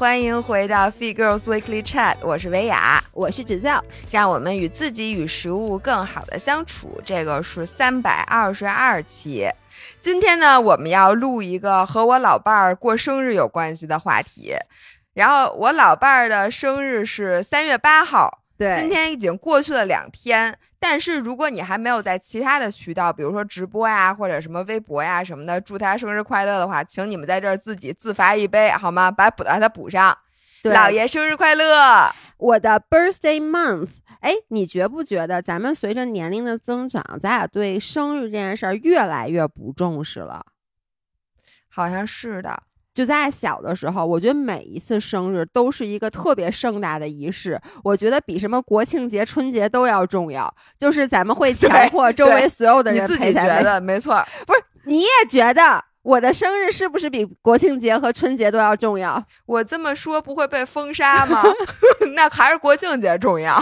欢迎回到 Feed Girls Weekly Chat，我是维雅，我是芷教，让我们与自己与食物更好的相处。这个是三百二十二期，今天呢，我们要录一个和我老伴儿过生日有关系的话题。然后我老伴儿的生日是三月八号，对，今天已经过去了两天。但是如果你还没有在其他的渠道，比如说直播呀，或者什么微博呀什么的，祝他生日快乐的话，请你们在这儿自己自罚一杯好吗？把补把它补上。老爷生日快乐！我的 birthday month。哎，你觉不觉得咱们随着年龄的增长，咱俩对生日这件事儿越来越不重视了？好像是的。就在小的时候，我觉得每一次生日都是一个特别盛大的仪式，我觉得比什么国庆节、春节都要重要。就是咱们会 强迫周围所有的人陪咱觉得没错，不是？你也觉得我的生日是不是比国庆节和春节都要重要？我这么说不会被封杀吗？那还是国庆节重要。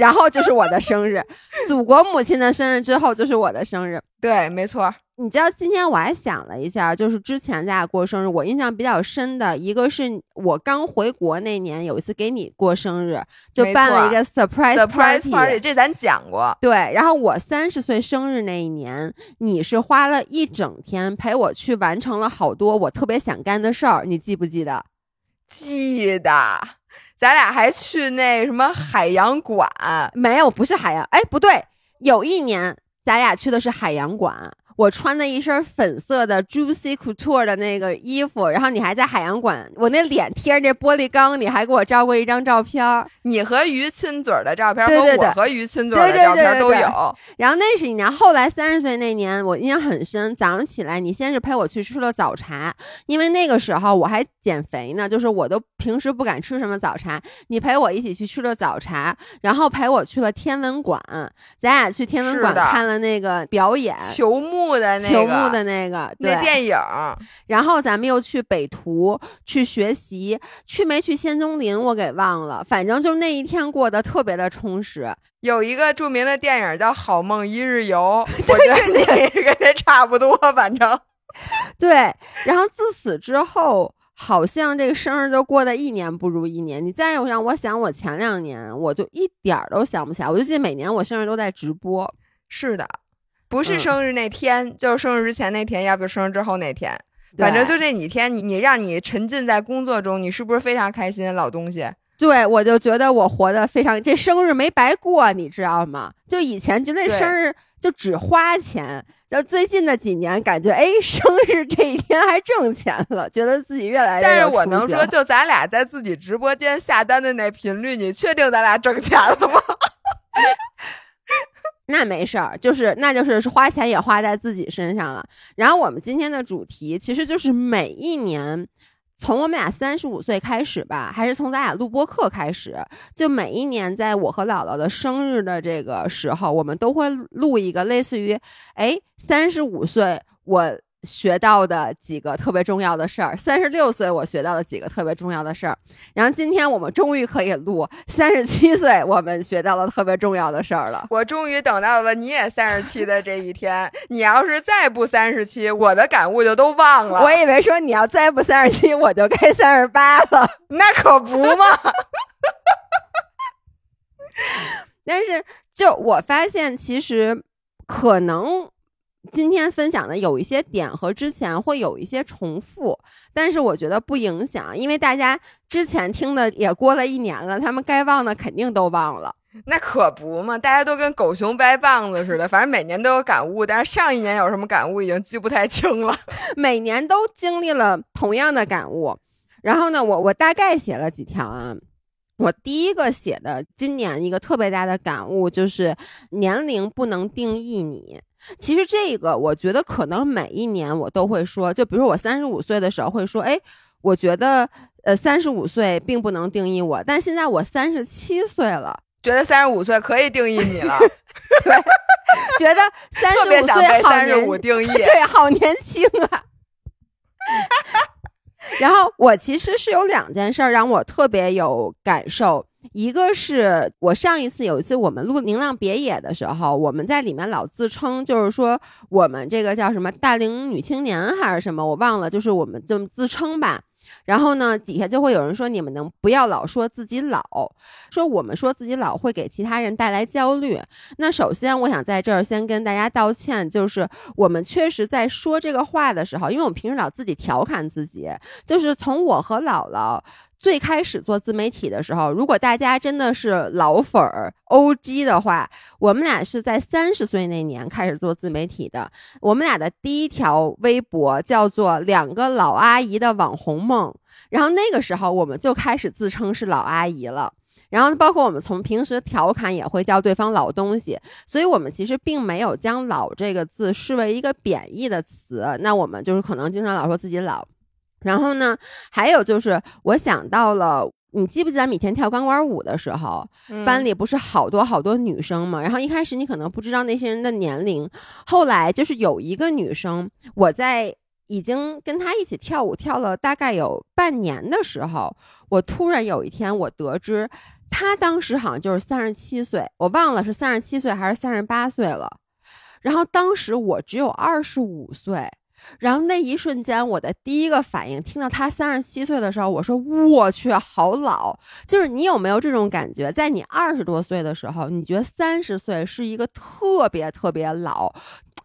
然后就是我的生日，祖国母亲的生日之后就是我的生日。对，没错。你知道今天我还想了一下，就是之前咱俩过生日，我印象比较深的一个是我刚回国那年，有一次给你过生日，就办了一个 surprise party，这咱讲过。对，然后我三十岁生日那一年，你是花了一整天陪我去完成了好多我特别想干的事儿，你记不记得？记得，咱俩还去那什么海洋馆，没有，不是海洋，哎，不对，有一年咱俩去的是海洋馆。我穿的一身粉色的 Juicy Couture 的那个衣服，然后你还在海洋馆，我那脸贴着那玻璃缸，你还给我照过一张照片，你和鱼亲嘴的照片和我和鱼亲嘴的照片都有。然后那是一年，后来三十岁那年，我印象很深。早上起来，你先是陪我去吃了早茶，因为那个时候我还减肥呢，就是我都平时不敢吃什么早茶，你陪我一起去吃了早茶，然后陪我去了天文馆，咱俩去天文馆看了那个表演，球幕。球幕的那个那电影，然后咱们又去北图去学习，去没去仙踪林我给忘了，反正就那一天过得特别的充实。有一个著名的电影叫《好梦一日游》，我觉得你也是跟这差不多，反正对。然后自此之后，好像这个生日就过得一年不如一年。你再让我想，我前两年我就一点儿都想不起来，我就记得每年我生日都在直播。是的。不是生日那天，就是生日之前那天，要不就生日之后那天，反正就这几天，你你让你沉浸在工作中，你是不是非常开心，老东西？对，我就觉得我活得非常，这生日没白过，你知道吗？就以前觉得生日就只花钱，就最近的几年感觉，哎，生日这一天还挣钱了，觉得自己越来越。但是我能说，就咱俩在自己直播间下单的那频率，你确定咱俩挣钱了吗？那没事儿，就是那就是花钱也花在自己身上了。然后我们今天的主题其实就是每一年，从我们俩三十五岁开始吧，还是从咱俩录播课开始，就每一年在我和姥姥的生日的这个时候，我们都会录一个类似于，哎，三十五岁我。学到的几个特别重要的事儿，三十六岁我学到的几个特别重要的事儿，然后今天我们终于可以录三十七岁我们学到了特别重要的事儿了。我终于等到了你也三十七的这一天，你要是再不三十七，我的感悟就都忘了。我以为说你要再不三十七，我就该三十八了，那可不嘛。但是就我发现，其实可能。今天分享的有一些点和之前会有一些重复，但是我觉得不影响，因为大家之前听的也过了一年了，他们该忘的肯定都忘了。那可不嘛，大家都跟狗熊掰棒子似的，反正每年都有感悟，但是上一年有什么感悟已经记不太清了。每年都经历了同样的感悟，然后呢，我我大概写了几条啊。我第一个写的今年一个特别大的感悟就是年龄不能定义你。其实这个，我觉得可能每一年我都会说，就比如说我三十五岁的时候会说，哎，我觉得呃三十五岁并不能定义我，但现在我三十七岁了，觉得三十五岁可以定义你了，对，觉得 三十五岁三十五定义，对，好年轻啊。然后我其实是有两件事让我特别有感受。一个是我上一次有一次我们录《宁浪别野》的时候，我们在里面老自称就是说我们这个叫什么大龄女青年还是什么，我忘了，就是我们这么自称吧。然后呢，底下就会有人说你们能不要老说自己老，说我们说自己老会给其他人带来焦虑。那首先，我想在这儿先跟大家道歉，就是我们确实在说这个话的时候，因为我们平时老自己调侃自己，就是从我和姥姥。最开始做自媒体的时候，如果大家真的是老粉儿 OG 的话，我们俩是在三十岁那年开始做自媒体的。我们俩的第一条微博叫做“两个老阿姨的网红梦”，然后那个时候我们就开始自称是老阿姨了。然后包括我们从平时调侃也会叫对方老东西，所以我们其实并没有将“老”这个字视为一个贬义的词。那我们就是可能经常老说自己老。然后呢，还有就是我想到了，你记不记得以前跳钢管舞的时候，班里不是好多好多女生嘛？然后一开始你可能不知道那些人的年龄，后来就是有一个女生，我在已经跟她一起跳舞跳了大概有半年的时候，我突然有一天我得知，她当时好像就是三十七岁，我忘了是三十七岁还是三十八岁了。然后当时我只有二十五岁。然后那一瞬间，我的第一个反应，听到他三十七岁的时候，我说：“我去，好老！”就是你有没有这种感觉，在你二十多岁的时候，你觉得三十岁是一个特别特别老？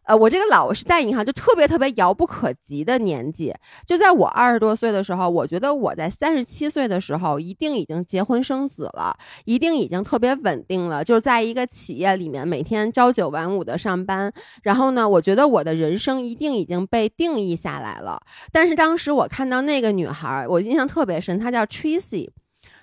呃，我这个老是带引号，就特别特别遥不可及的年纪。就在我二十多岁的时候，我觉得我在三十七岁的时候一定已经结婚生子了，一定已经特别稳定了，就是在一个企业里面每天朝九晚五的上班。然后呢，我觉得我的人生一定已经被定义下来了。但是当时我看到那个女孩，我印象特别深，她叫 Tracy，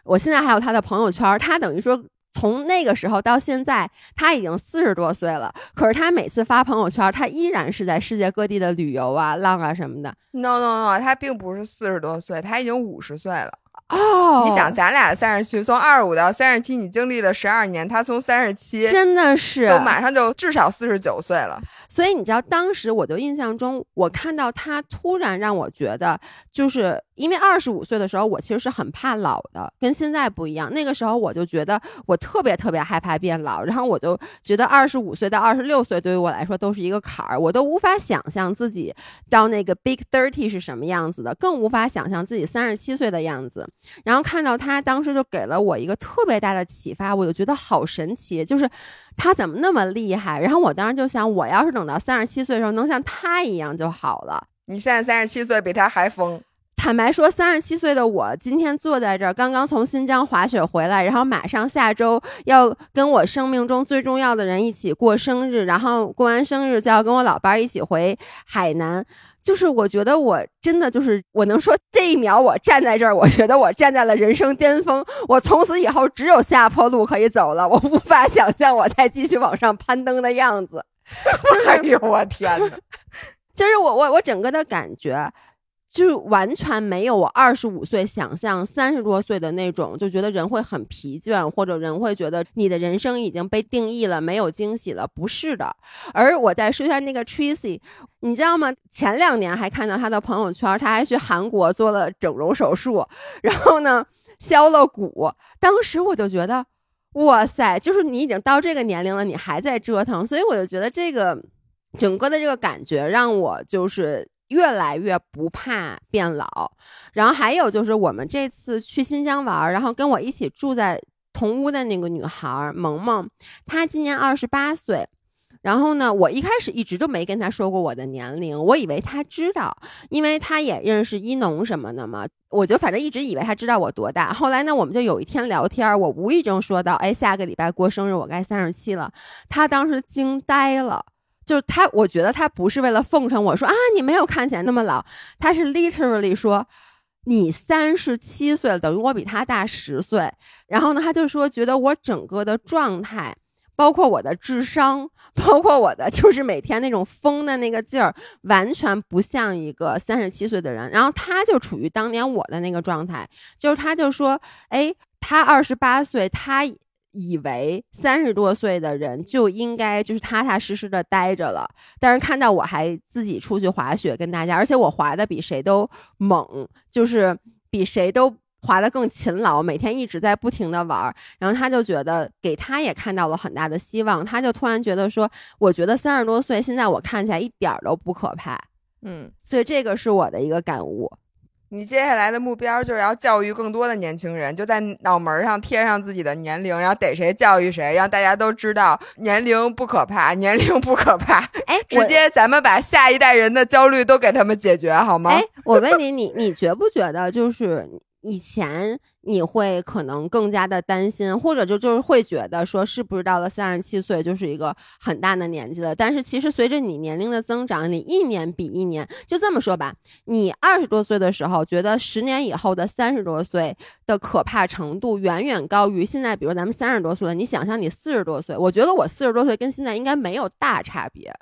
我现在还有她的朋友圈，她等于说。从那个时候到现在，他已经四十多岁了。可是他每次发朋友圈，他依然是在世界各地的旅游啊、浪啊什么的。No No No，他并不是四十多岁，他已经五十岁了。哦，你想，咱俩三十七，从二十五到三十七，你经历了十二年，他从三十七，真的是，就马上就至少四十九岁了。所以你知道，当时我就印象中，我看到他突然让我觉得，就是。因为二十五岁的时候，我其实是很怕老的，跟现在不一样。那个时候我就觉得我特别特别害怕变老，然后我就觉得二十五岁到二十六岁对于我来说都是一个坎儿，我都无法想象自己到那个 big thirty 是什么样子的，更无法想象自己三十七岁的样子。然后看到他当时就给了我一个特别大的启发，我就觉得好神奇，就是他怎么那么厉害？然后我当时就想，我要是等到三十七岁的时候能像他一样就好了。你现在三十七岁，比他还疯。坦白说，三十七岁的我今天坐在这儿，刚刚从新疆滑雪回来，然后马上下周要跟我生命中最重要的人一起过生日，然后过完生日就要跟我老伴儿一起回海南。就是我觉得我真的就是我能说这一秒我站在这儿，我觉得我站在了人生巅峰，我从此以后只有下坡路可以走了，我无法想象我再继续往上攀登的样子。哎呦我天哪！就是我我我整个的感觉。就是完全没有我二十五岁想象三十多岁的那种，就觉得人会很疲倦，或者人会觉得你的人生已经被定义了，没有惊喜了。不是的。而我再说一下那个 Tracy，你知道吗？前两年还看到他的朋友圈，他还去韩国做了整容手术，然后呢削了骨。当时我就觉得，哇塞，就是你已经到这个年龄了，你还在折腾。所以我就觉得这个整个的这个感觉让我就是。越来越不怕变老，然后还有就是我们这次去新疆玩，然后跟我一起住在同屋的那个女孩萌萌，她今年二十八岁。然后呢，我一开始一直都没跟她说过我的年龄，我以为她知道，因为她也认识一农什么的嘛，我就反正一直以为她知道我多大。后来呢，我们就有一天聊天，我无意中说到，哎，下个礼拜过生日，我该三十七了。她当时惊呆了。就是他，我觉得他不是为了奉承我说啊，你没有看起来那么老。他是 literally 说，你三十七岁，等于我比他大十岁。然后呢，他就说，觉得我整个的状态，包括我的智商，包括我的就是每天那种疯的那个劲儿，完全不像一个三十七岁的人。然后他就处于当年我的那个状态，就是他就说，哎，他二十八岁，他。以为三十多岁的人就应该就是踏踏实实的待着了，但是看到我还自己出去滑雪跟大家，而且我滑的比谁都猛，就是比谁都滑的更勤劳，每天一直在不停的玩。然后他就觉得给他也看到了很大的希望，他就突然觉得说，我觉得三十多岁现在我看起来一点都不可怕，嗯，所以这个是我的一个感悟。你接下来的目标就是要教育更多的年轻人，就在脑门上贴上自己的年龄，然后逮谁教育谁，让大家都知道年龄不可怕，年龄不可怕。哎，直接咱们把下一代人的焦虑都给他们解决好吗？哎，我问你，你你觉不觉得就是以前？你会可能更加的担心，或者就就是会觉得说，是不是到了三十七岁就是一个很大的年纪了？但是其实随着你年龄的增长，你一年比一年，就这么说吧，你二十多岁的时候觉得十年以后的三十多岁的可怕程度远远高于现在。比如咱们三十多岁了，你想象你四十多岁，我觉得我四十多岁跟现在应该没有大差别。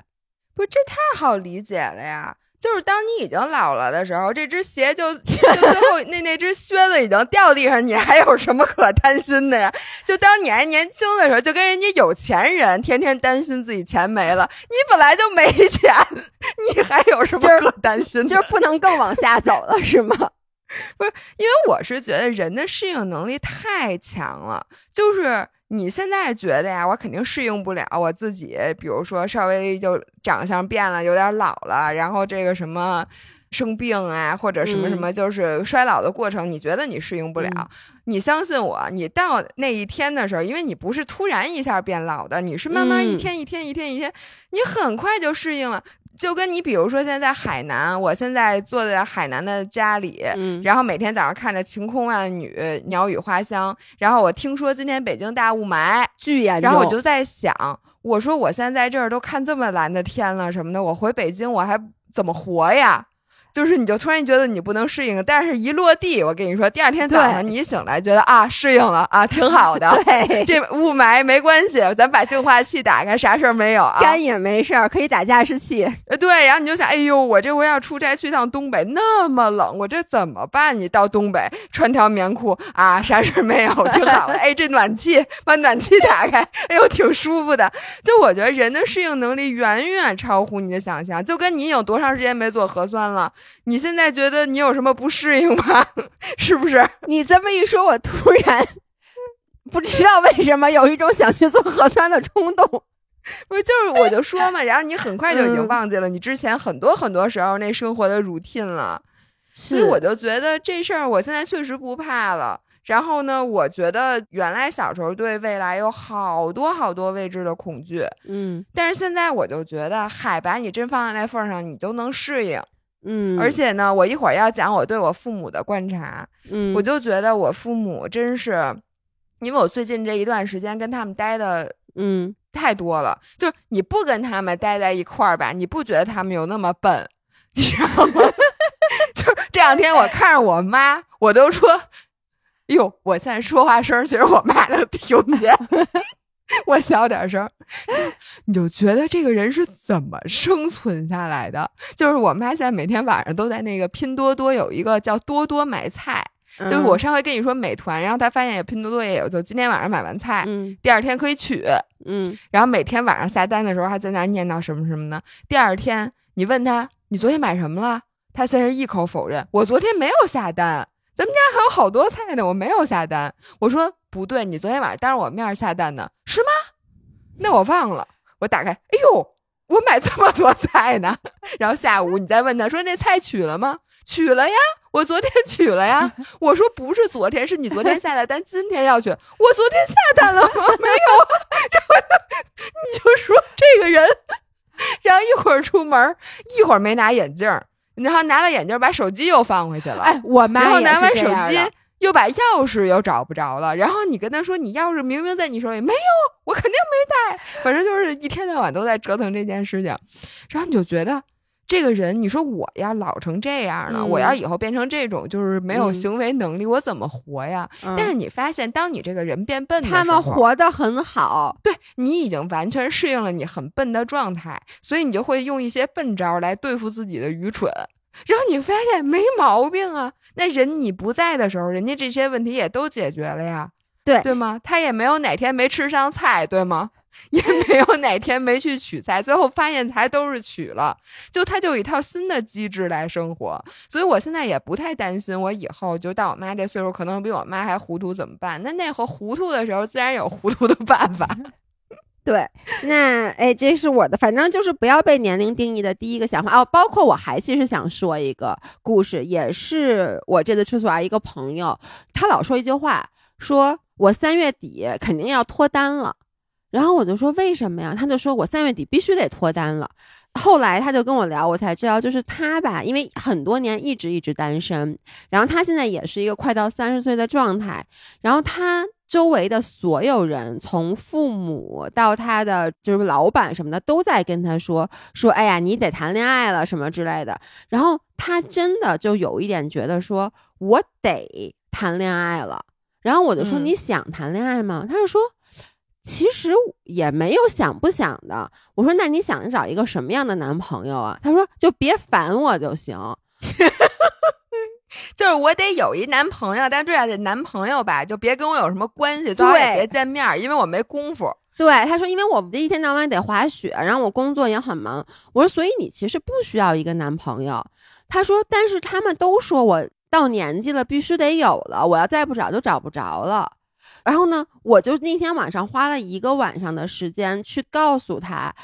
不是，这太好理解了呀。就是当你已经老了的时候，这只鞋就就最后那那只靴子已经掉地上，你还有什么可担心的呀？就当你还年轻的时候，就跟人家有钱人天天担心自己钱没了，你本来就没钱，你还有什么可担心？就是不能更往下走了，是吗？不是，因为我是觉得人的适应能力太强了，就是。你现在觉得呀，我肯定适应不了我自己，比如说稍微就长相变了，有点老了，然后这个什么生病啊，或者什么什么，就是衰老的过程，你觉得你适应不了？你相信我，你到那一天的时候，因为你不是突然一下变老的，你是慢慢一天一天一天一天，你很快就适应了。就跟你比如说，现在在海南，我现在坐在海南的家里，然后每天早上看着晴空万缕、鸟语花香，然后我听说今天北京大雾霾巨严重，然后我就在想，我说我现在在这儿都看这么蓝的天了什么的，我回北京我还怎么活呀？就是你就突然觉得你不能适应，但是一落地，我跟你说，第二天早上你一醒来，觉得啊适应了啊，挺好的。对，这雾霾没关系，咱把净化器打开，啥事儿没有啊。干也没事儿，可以打加湿器。呃，对，然后你就想，哎呦，我这回要出差去趟东北，那么冷，我这怎么办？你到东北穿条棉裤啊，啥事儿没有，挺好的。哎，这暖气把暖气打开，哎呦，挺舒服的。就我觉得人的适应能力远远超乎你的想象，就跟你有多长时间没做核酸了。你现在觉得你有什么不适应吗？是不是？你这么一说，我突然不知道为什么有一种想去做核酸的冲动。不是，就是我就说嘛，然后你很快就已经忘记了你之前很多很多时候那生活的 routine 了。所以我就觉得这事儿，我现在确实不怕了。然后呢，我觉得原来小时候对未来有好多好多未知的恐惧，嗯，但是现在我就觉得，嗨，把你真放在那份上，你都能适应。嗯，而且呢，我一会儿要讲我对我父母的观察，嗯，我就觉得我父母真是，因为我最近这一段时间跟他们待的，嗯，太多了，就是你不跟他们待在一块儿吧，你不觉得他们有那么笨，你知道吗？就这两天我看着我妈，我都说，哟，我现在说话声，其实我妈能听见。我小点声，你就觉得这个人是怎么生存下来的？就是我妈现在每天晚上都在那个拼多多有一个叫多多买菜，就是我上回跟你说美团，然后她发现也拼多多也有，就今天晚上买完菜，第二天可以取，嗯，然后每天晚上下单的时候还在那念叨什么什么呢？第二天你问他你昨天买什么了，他先是一口否认，我昨天没有下单。咱们家还有好多菜呢，我没有下单。我说不对，你昨天晚上当着我面下单的是吗？那我忘了。我打开，哎呦，我买这么多菜呢。然后下午你再问他说那菜取了吗？取了呀，我昨天取了呀。我说不是昨天，是你昨天下的单，今天要取。我昨天下单了吗？没有。然后你就说这个人，然后一会儿出门，一会儿没拿眼镜。然后拿了眼镜，把手机又放回去了。哎，我妈然后拿完手机，又把钥匙又找不着了。然后你跟他说，你钥匙明明在你手里，没有，我肯定没带。反正就是一天到晚都在折腾这件事情。然后你就觉得。这个人，你说我要老成这样了，我要以后变成这种，就是没有行为能力，我怎么活呀？但是你发现，当你这个人变笨，他们活得很好，对你已经完全适应了你很笨的状态，所以你就会用一些笨招来对付自己的愚蠢，然后你发现没毛病啊。那人你不在的时候，人家这些问题也都解决了呀，对对吗？他也没有哪天没吃上菜，对吗？也没有哪天没去取菜，最后发现才都是取了，就他就有一套新的机制来生活，所以我现在也不太担心，我以后就到我妈这岁数，可能比我妈还糊涂怎么办？那那会糊涂的时候，自然有糊涂的办法。对，那哎，这是我的，反正就是不要被年龄定义的第一个想法哦。包括我还其实想说一个故事，也是我这次出去玩一个朋友，他老说一句话，说我三月底肯定要脱单了，然后我就说为什么呀？他就说我三月底必须得脱单了。后来他就跟我聊，我才知道，就是他吧，因为很多年一直一直单身，然后他现在也是一个快到三十岁的状态，然后他周围的所有人，从父母到他的就是老板什么的，都在跟他说说，哎呀，你得谈恋爱了什么之类的，然后他真的就有一点觉得说，我得谈恋爱了，然后我就说，你想谈恋爱吗？他就说。其实也没有想不想的。我说，那你想找一个什么样的男朋友啊？他说，就别烦我就行。就是我得有一男朋友，但这样的男朋友吧，就别跟我有什么关系，最好也别见面，因为我没功夫。对，他说，因为我这一天到晚得滑雪，然后我工作也很忙。我说，所以你其实不需要一个男朋友。他说，但是他们都说我到年纪了必须得有了，我要再不找就找不着了。然后呢，我就那天晚上花了一个晚上的时间去告诉他，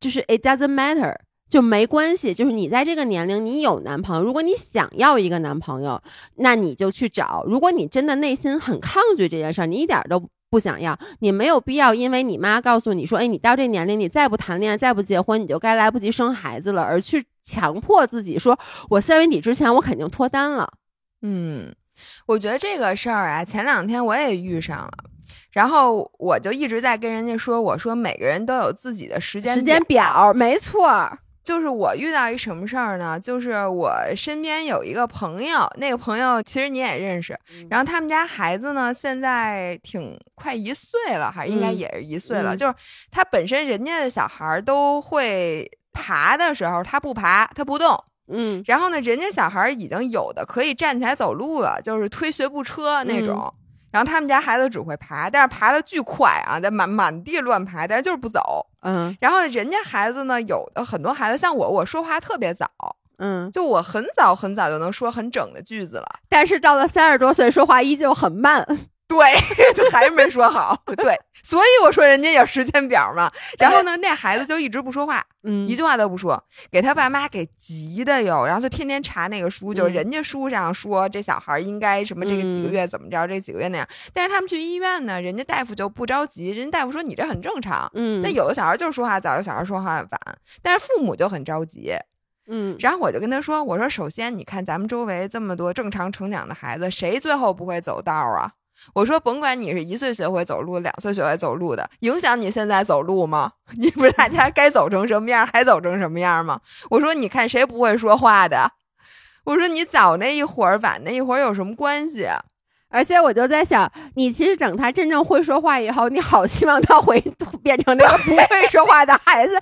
就是 it doesn't matter，就没关系。就是你在这个年龄，你有男朋友，如果你想要一个男朋友，那你就去找。如果你真的内心很抗拒这件事儿，你一点都不想要，你没有必要因为你妈告诉你说，哎，你到这年龄，你再不谈恋爱，再不结婚，你就该来不及生孩子了，而去强迫自己说，我三月底之前我肯定脱单了。嗯。我觉得这个事儿啊，前两天我也遇上了，然后我就一直在跟人家说，我说每个人都有自己的时间时间表，没错。就是我遇到一什么事儿呢？就是我身边有一个朋友，那个朋友其实你也认识，然后他们家孩子呢，现在挺快一岁了，还应该也是一岁了。就是他本身人家的小孩都会爬的时候，他不爬，他不动。嗯，然后呢，人家小孩已经有的可以站起来走路了，就是推学步车那种。然后他们家孩子只会爬，但是爬的巨快啊，在满满地乱爬，但是就是不走。嗯，然后人家孩子呢，有的很多孩子像我，我说话特别早。嗯，就我很早很早就能说很整的句子了，但是到了三十多岁，说话依旧很慢。对，还是没说好。对，所以我说人家有时间表嘛。然后呢，那孩子就一直不说话，嗯，一句话都不说，给他爸妈给急的哟。然后就天天查那个书，就是人家书上说这小孩应该什么这个几个月怎么着，这几个月那样。但是他们去医院呢，人家大夫就不着急，人家大夫说你这很正常。嗯，那有的小孩就是说话早，有小孩说话晚，但是父母就很着急。嗯，然后我就跟他说，我说首先你看咱们周围这么多正常成长的孩子，谁最后不会走道啊？我说，甭管你是一岁学会走路，两岁学会走路的，影响你现在走路吗？你不是大家该走成什么样还走成什么样吗？我说，你看谁不会说话的？我说你早那一会儿，晚那一会儿有什么关系？而且我就在想，你其实等他真正会说话以后，你好希望他回变成那个不会说话的孩子。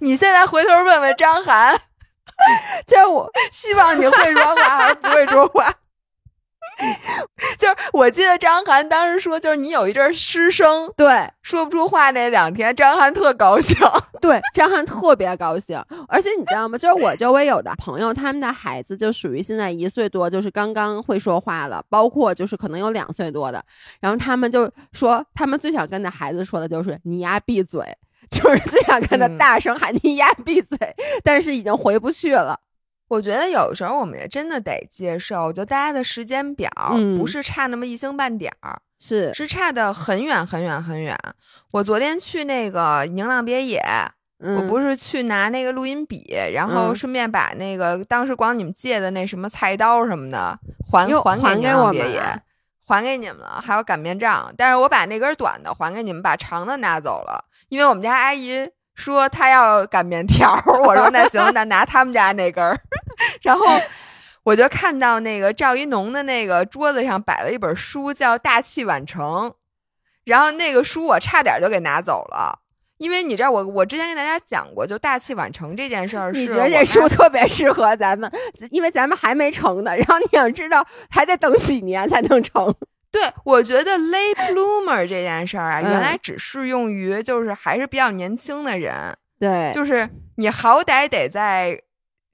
你现在回头问问张涵，就是我希望你会说话还是不会说话？就是我记得张涵当时说，就是你有一阵失声，对，说不出话那两天，张涵特高兴，对，张涵特别高兴。而且你知道吗？就是我周围有的朋友，他们的孩子就属于现在一岁多，就是刚刚会说话了，包括就是可能有两岁多的，然后他们就说，他们最想跟那孩子说的就是“你丫闭嘴”，就是最想跟他大声喊“你丫闭嘴”，但是已经回不去了。我觉得有时候我们也真的得接受，就大家的时间表不是差那么一星半点儿，是是差的很远很远很远。我昨天去那个宁浪别野，我不是去拿那个录音笔，然后顺便把那个当时管你们借的那什么菜刀什么的还还给宁浪别野，还给你们了，还有擀面杖。但是我把那根短的还给你们，把长的拿走了，因为我们家阿姨。说她要擀面条，我说那行，那拿他们家那根儿。然后我就看到那个赵一农的那个桌子上摆了一本书，叫《大器晚成》。然后那个书我差点就给拿走了，因为你知道我我之前跟大家讲过，就大器晚成这件事儿。你觉得这书特别适合咱们，因为咱们还没成呢。然后你想知道还得等几年才能成。对，我觉得 late bloomer 这件事儿啊，原来只适用于就是还是比较年轻的人。对，就是你好歹得在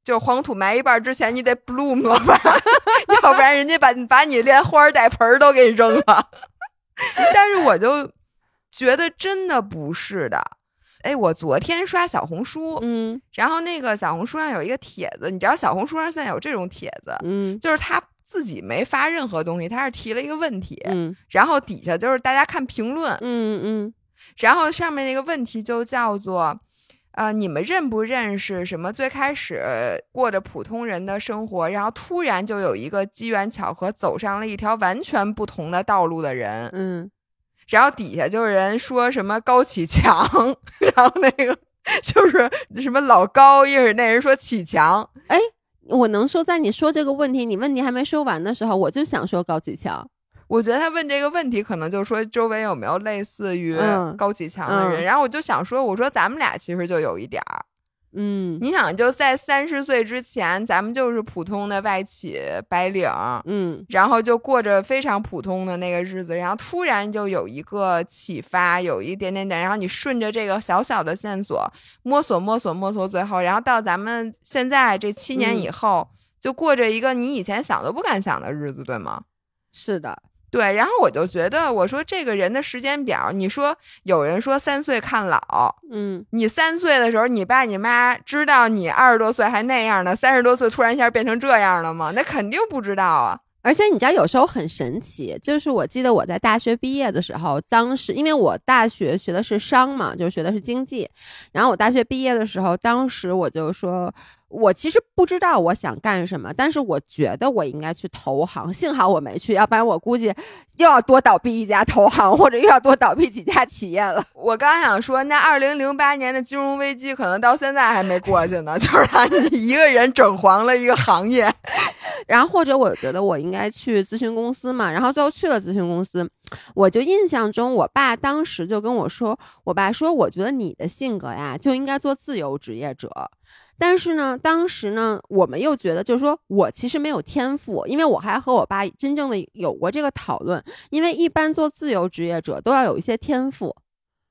就黄土埋一半之前，你得 bloom 了吧，要不然人家把把你连花带盆都给扔了。但是我就觉得真的不是的。哎，我昨天刷小红书，嗯然后那个小红书上有一个帖子，你知道小红书上现在有这种帖子，嗯就是他自己没发任何东西，他是提了一个问题，嗯然后底下就是大家看评论，嗯嗯然后上面那个问题就叫做，呃，你们认不认识什么？最开始过着普通人的生活，然后突然就有一个机缘巧合走上了一条完全不同的道路的人。嗯，然后底下就有人说什么高启强，然后那个就是什么老高，一会儿那人说启强，哎我能说，在你说这个问题，你问题还没说完的时候，我就想说高启强。我觉得他问这个问题，可能就是说周围有没有类似于嗯高启强的人。嗯然后我就想说，我说咱们俩其实就有一点儿。嗯你想，就在三十岁之前，咱们就是普通的外企白领，嗯然后就过着非常普通的那个日子，然后突然就有一个启发，有一点点点，然后你顺着这个小小的线索摸索摸索摸索，最后，然后到咱们现在这七年以后，就过着一个你以前想都不敢想的日子，对吗？是的，对，然后我就觉得，我说这个人的时间表，你说有人说三岁看老，嗯你三岁的时候，你爸你妈知道你二十多岁还那样呢，三十多岁突然一下变成这样了吗？那肯定不知道啊。而且你知道，有时候很神奇，就是我记得我在大学毕业的时候，当时因为我大学学的是商嘛，就学的是经济，然后我大学毕业的时候，当时我就说，我其实不知道我想干什么，但是我觉得我应该去投行，幸好我没去，要不然我估计又要多倒闭一家投行，或者又要多倒闭几家企业了。我刚想说，那二零零八年的金融危机可能到现在还没过去呢，就是让你一个人整黄了一个行业。然后或者我觉得我应该去咨询公司嘛，然后最后去了咨询公司，我就印象中我爸当时就跟我说，我爸说我觉得你的性格呀就应该做自由职业者。但是呢，当时呢，我们又觉得，就是说我其实没有天赋，因为我还和我爸真正的有过这个讨论。因为一般做自由职业者都要有一些天赋，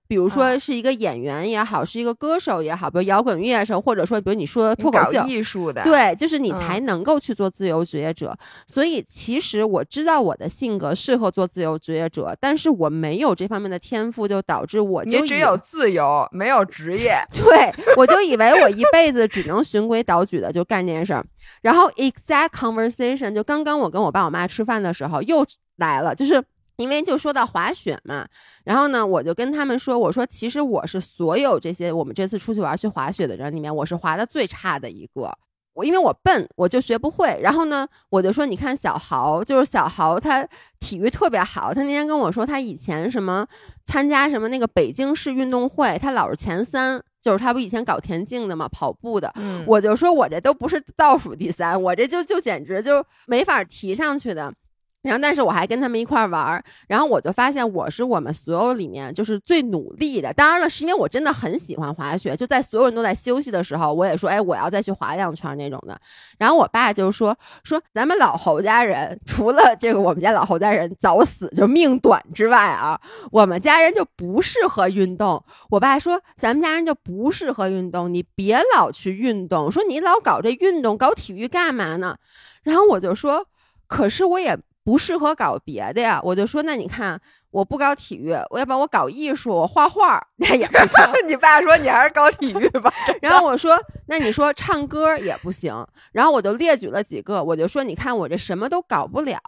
比如说啊是一个演员也好，是一个歌手也好，比如摇滚乐手，或者说比如你说脱口秀，艺术的，，对，就是你嗯才能够去做自由职业者。所以其实我知道我的性格适合做自由职业者，但是我没有这方面的天赋，就导致我就你只有自由，没有职业。对，我就以为我一辈子只能循规蹈矩的就干这件事儿。然后 exact conversation 就刚刚我跟我爸我妈吃饭的时候又来了，就是。因为就说到滑雪嘛，然后呢，我就跟他们说，我说其实我是所有这些我们这次出去玩去滑雪的人里面，我是滑的最差的一个。我因为我笨，我就学不会。然后呢，我就说，你看小豪，就是小豪，他体育特别好。他那天跟我说，他以前什么参加什么那个北京市运动会，他老是前三。就是他不以前搞田径的嘛，跑步的。嗯，我就说我这都不是倒数第三，我这就就简直就没法提上去的。然后，但是我还跟他们一块儿玩儿，然后我就发现我是我们所有里面就是最努力的。当然了，是因为我真的很喜欢滑雪，就在所有人都在休息的时候，我也说，哎，我要再去滑两圈儿那种的。然后我爸就说说咱们老侯家人，除了这个我们家老侯家人早死就命短之外啊，我们家人就不适合运动。我爸说咱们家人就不适合运动，你别老去运动，说你老搞这运动搞体育干嘛呢？然后我就说，可是我也。不适合搞别的呀，我就说那你看，我不搞体育，我要不然我搞艺术，我画画，那也不行。你爸说你还是搞体育吧。然后我说，那你说唱歌也不行。然后我就列举了几个，我就说，你看我这什么都搞不了。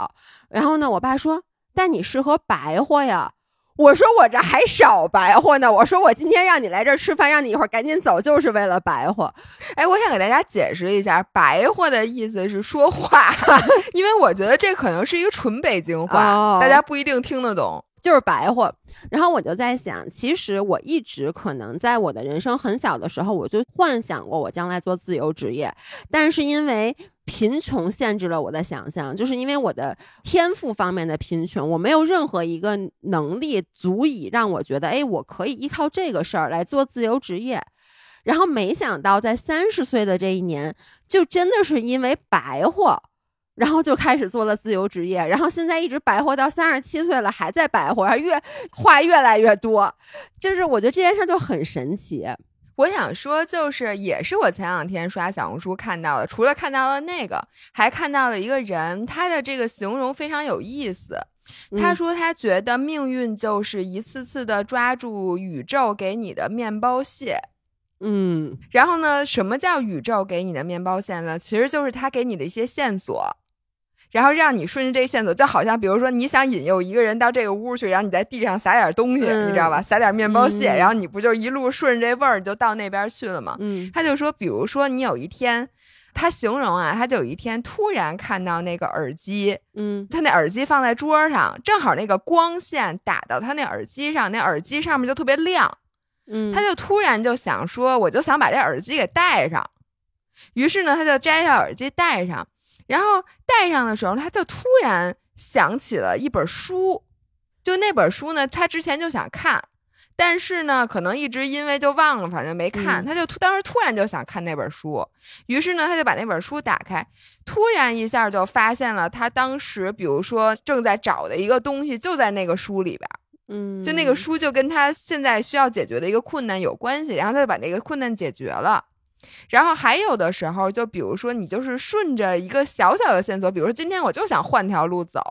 然后呢，我爸说，但你适合白活呀。我说我这还少白活呢。我说我今天让你来这儿吃饭，让你一会儿赶紧走，就是为了白活。哎，我想给大家解释一下，白活的意思是说话，因为我觉得这可能是一个纯北京话，哦大家不一定听得懂。就是白活。然后我就在想，其实我一直可能在我的人生很小的时候，我就幻想过我将来做自由职业，但是因为贫穷限制了我的想象，就是因为我的天赋方面的贫穷，我没有任何一个能力足以让我觉得，哎，我可以依靠这个事儿来做自由职业。然后没想到在三十岁的这一年，就真的是因为白活。然后就开始做了自由职业，然后现在一直白活到三十七岁了，还在白活，越话越来越多，就是我觉得这件事就很神奇。我想说，就是也是我前两天刷小红书看到的，除了看到了那个，还看到了一个人，他的这个形容非常有意思。他说他觉得命运就是一次次的抓住宇宙给你的面包屑。嗯，然后呢，什么叫宇宙给你的面包屑呢？其实就是他给你的一些线索，然后让你顺着这个线索，就好像比如说你想引诱一个人到这个屋去，然后你在地上撒点东西，嗯你知道吧？撒点面包屑，嗯然后你不就一路顺着这味儿就到那边去了吗？嗯他就说，比如说你有一天，他形容啊，他就有一天突然看到那个耳机，嗯他那耳机放在桌上，正好那个光线打到他那耳机上，那耳机上面就特别亮。嗯，他就突然就想说，我就想把这耳机给戴上。于是呢，他就摘下耳机戴上，然后戴上的时候，他就突然想起了一本书，就那本书呢，他之前就想看，但是呢，可能一直因为就忘了，反正没看，嗯他就突当时突然就想看那本书，于是呢，他就把那本书打开，突然一下就发现了他当时比如说正在找的一个东西就在那个书里边。嗯，就那个书就跟他现在需要解决的一个困难有关系，然后他就把那个困难解决了。然后还有的时候，就比如说你就是顺着一个小小的线索，比如说今天我就想换条路走，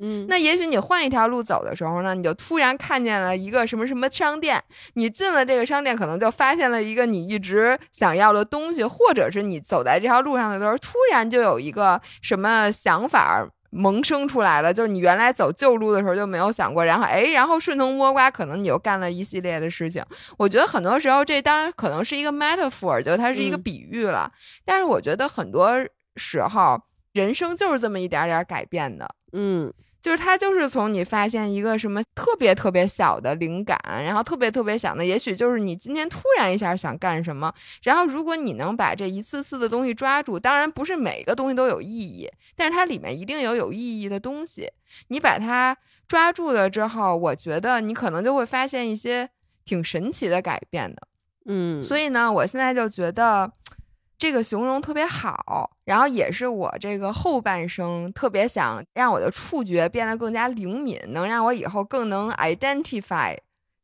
嗯，那也许你换一条路走的时候呢，你就突然看见了一个什么什么商店，你进了这个商店，可能就发现了一个你一直想要的东西，或者是你走在这条路上的时候，突然就有一个什么想法。萌生出来了，就是你原来走旧路的时候就没有想过，然后哎，然后顺藤摸瓜，可能你又干了一系列的事情。我觉得很多时候这当然可能是一个 metaphor，就它是一个嗯比喻了，但是我觉得很多时候人生就是这么一点点改变的。嗯就是它就是从你发现一个什么特别特别小的灵感，然后特别特别小的，也许就是你今天突然一下想干什么，然后如果你能把这一次次的东西抓住，当然不是每个东西都有意义，但是它里面一定有有意义的东西，你把它抓住了之后，我觉得你可能就会发现一些挺神奇的改变的。嗯，所以呢，我现在就觉得这个形容特别好，然后也是我这个后半生特别想让我的触觉变得更加灵敏，能让我以后更能 identify。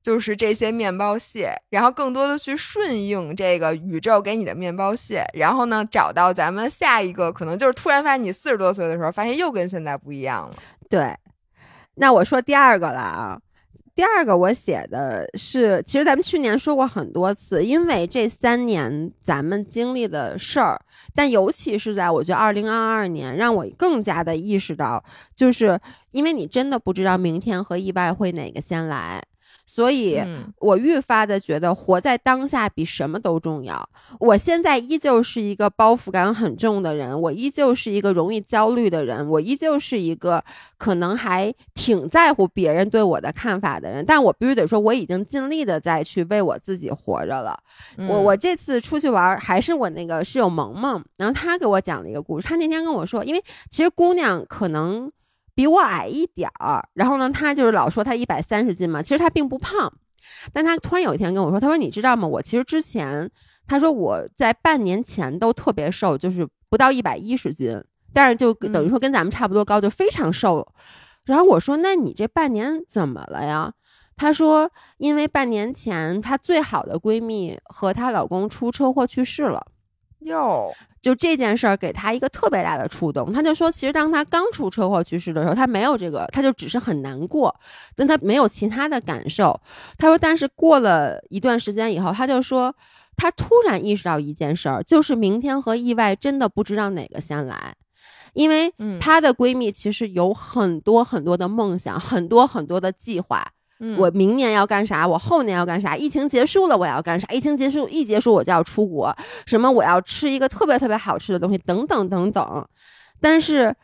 就是这些面包屑，然后更多的去顺应这个宇宙给你的面包屑，然后呢，找到咱们下一个可能就是突然发现你四十多岁的时候，发现又跟现在不一样了。对。那我说第二个了啊，第二个我写的是，其实咱们去年说过很多次，因为这三年咱们经历的事儿，但尤其是在我觉得二零二二年，让我更加的意识到，就是因为你真的不知道明天和意外会哪个先来，所以。嗯我愈发的觉得活在当下比什么都重要。我现在依旧是一个包袱感很重的人，我依旧是一个容易焦虑的人，我依旧是一个可能还挺在乎别人对我的看法的人。但我必须得说，我已经尽力的在去为我自己活着了。嗯我我这次出去玩儿，还是我那个室友萌萌，然后她给我讲了一个故事。她那天跟我说，因为其实姑娘可能比我矮一点儿，然后呢，她就是老说她一百三十斤嘛，其实她并不胖。但她突然有一天跟我说，她说你知道吗？我其实之前，她说我在半年前都特别瘦，就是不到一百一十斤，但是就等于说跟咱们差不多高，就非常瘦。然后我说，那你这半年怎么了呀？她说，因为半年前她最好的闺蜜和她老公出车祸去世了。哟，就这件事儿给她一个特别大的触动，她就说，其实当她刚出车祸去世的时候，她没有这个，她就只是很难过，但她没有其他的感受。她说，但是过了一段时间以后，她就说，她突然意识到一件事儿，就是明天和意外真的不知道哪个先来。因为嗯她的闺蜜其实有很多很多的梦想，很多很多的计划，嗯我明年要干啥？我后年要干啥？疫情结束了我要干啥？疫情结束一结束我就要出国，什么我要吃一个特别特别好吃的东西，等等等等。但是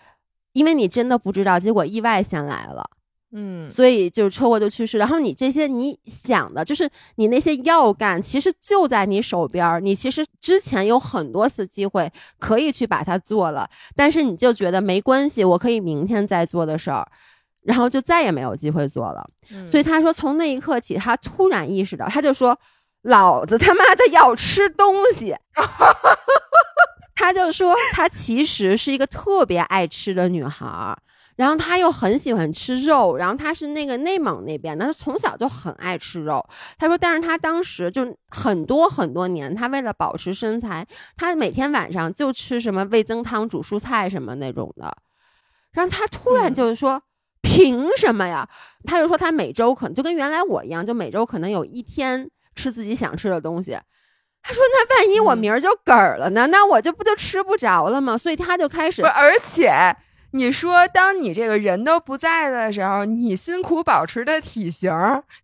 因为你真的不知道，结果意外先来了，嗯所以就是车祸就去世。然后你这些你想的，就是你那些要干，其实就在你手边儿。你其实之前有很多次机会可以去把它做了，但是你就觉得没关系，我可以明天再做的事儿。然后就再也没有机会做了，嗯所以他说从那一刻起，他突然意识到，他就说：“老子他妈的要吃东西。”他就说他其实是一个特别爱吃的女孩儿，然后他又很喜欢吃肉，然后他是那个内蒙那边的，她从小就很爱吃肉。他说，但是他当时就很多很多年，他为了保持身材，他每天晚上就吃什么味增汤、煮蔬菜什么那种的。然后他突然嗯就是说。凭什么呀？他就说他每周可能就跟原来我一样，就每周可能有一天吃自己想吃的东西。他说那万一我明儿就嗝儿了呢？那我就不就吃不着了吗？所以他就开始不，而且你说，当你这个人都不在的时候，你辛苦保持的体型，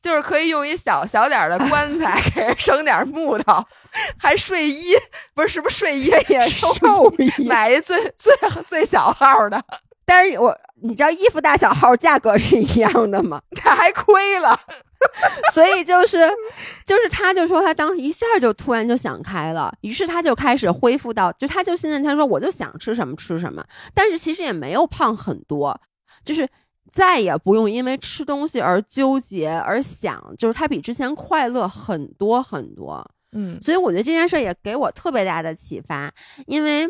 就是可以用一小小点儿的棺材 给人省点木头，还睡衣不是是不是睡衣 也寿寿衣买一最最最小号的，但是我你知道衣服大小号价格是一样的吗？他还亏了。所以就是，就是他就说他当时一下就突然就想开了，于是他就开始恢复到，就他就现在他说我就想吃什么吃什么，但是其实也没有胖很多，就是再也不用因为吃东西而纠结而想，就是他比之前快乐很多很多。嗯所以我觉得这件事儿也给我特别大的启发，因为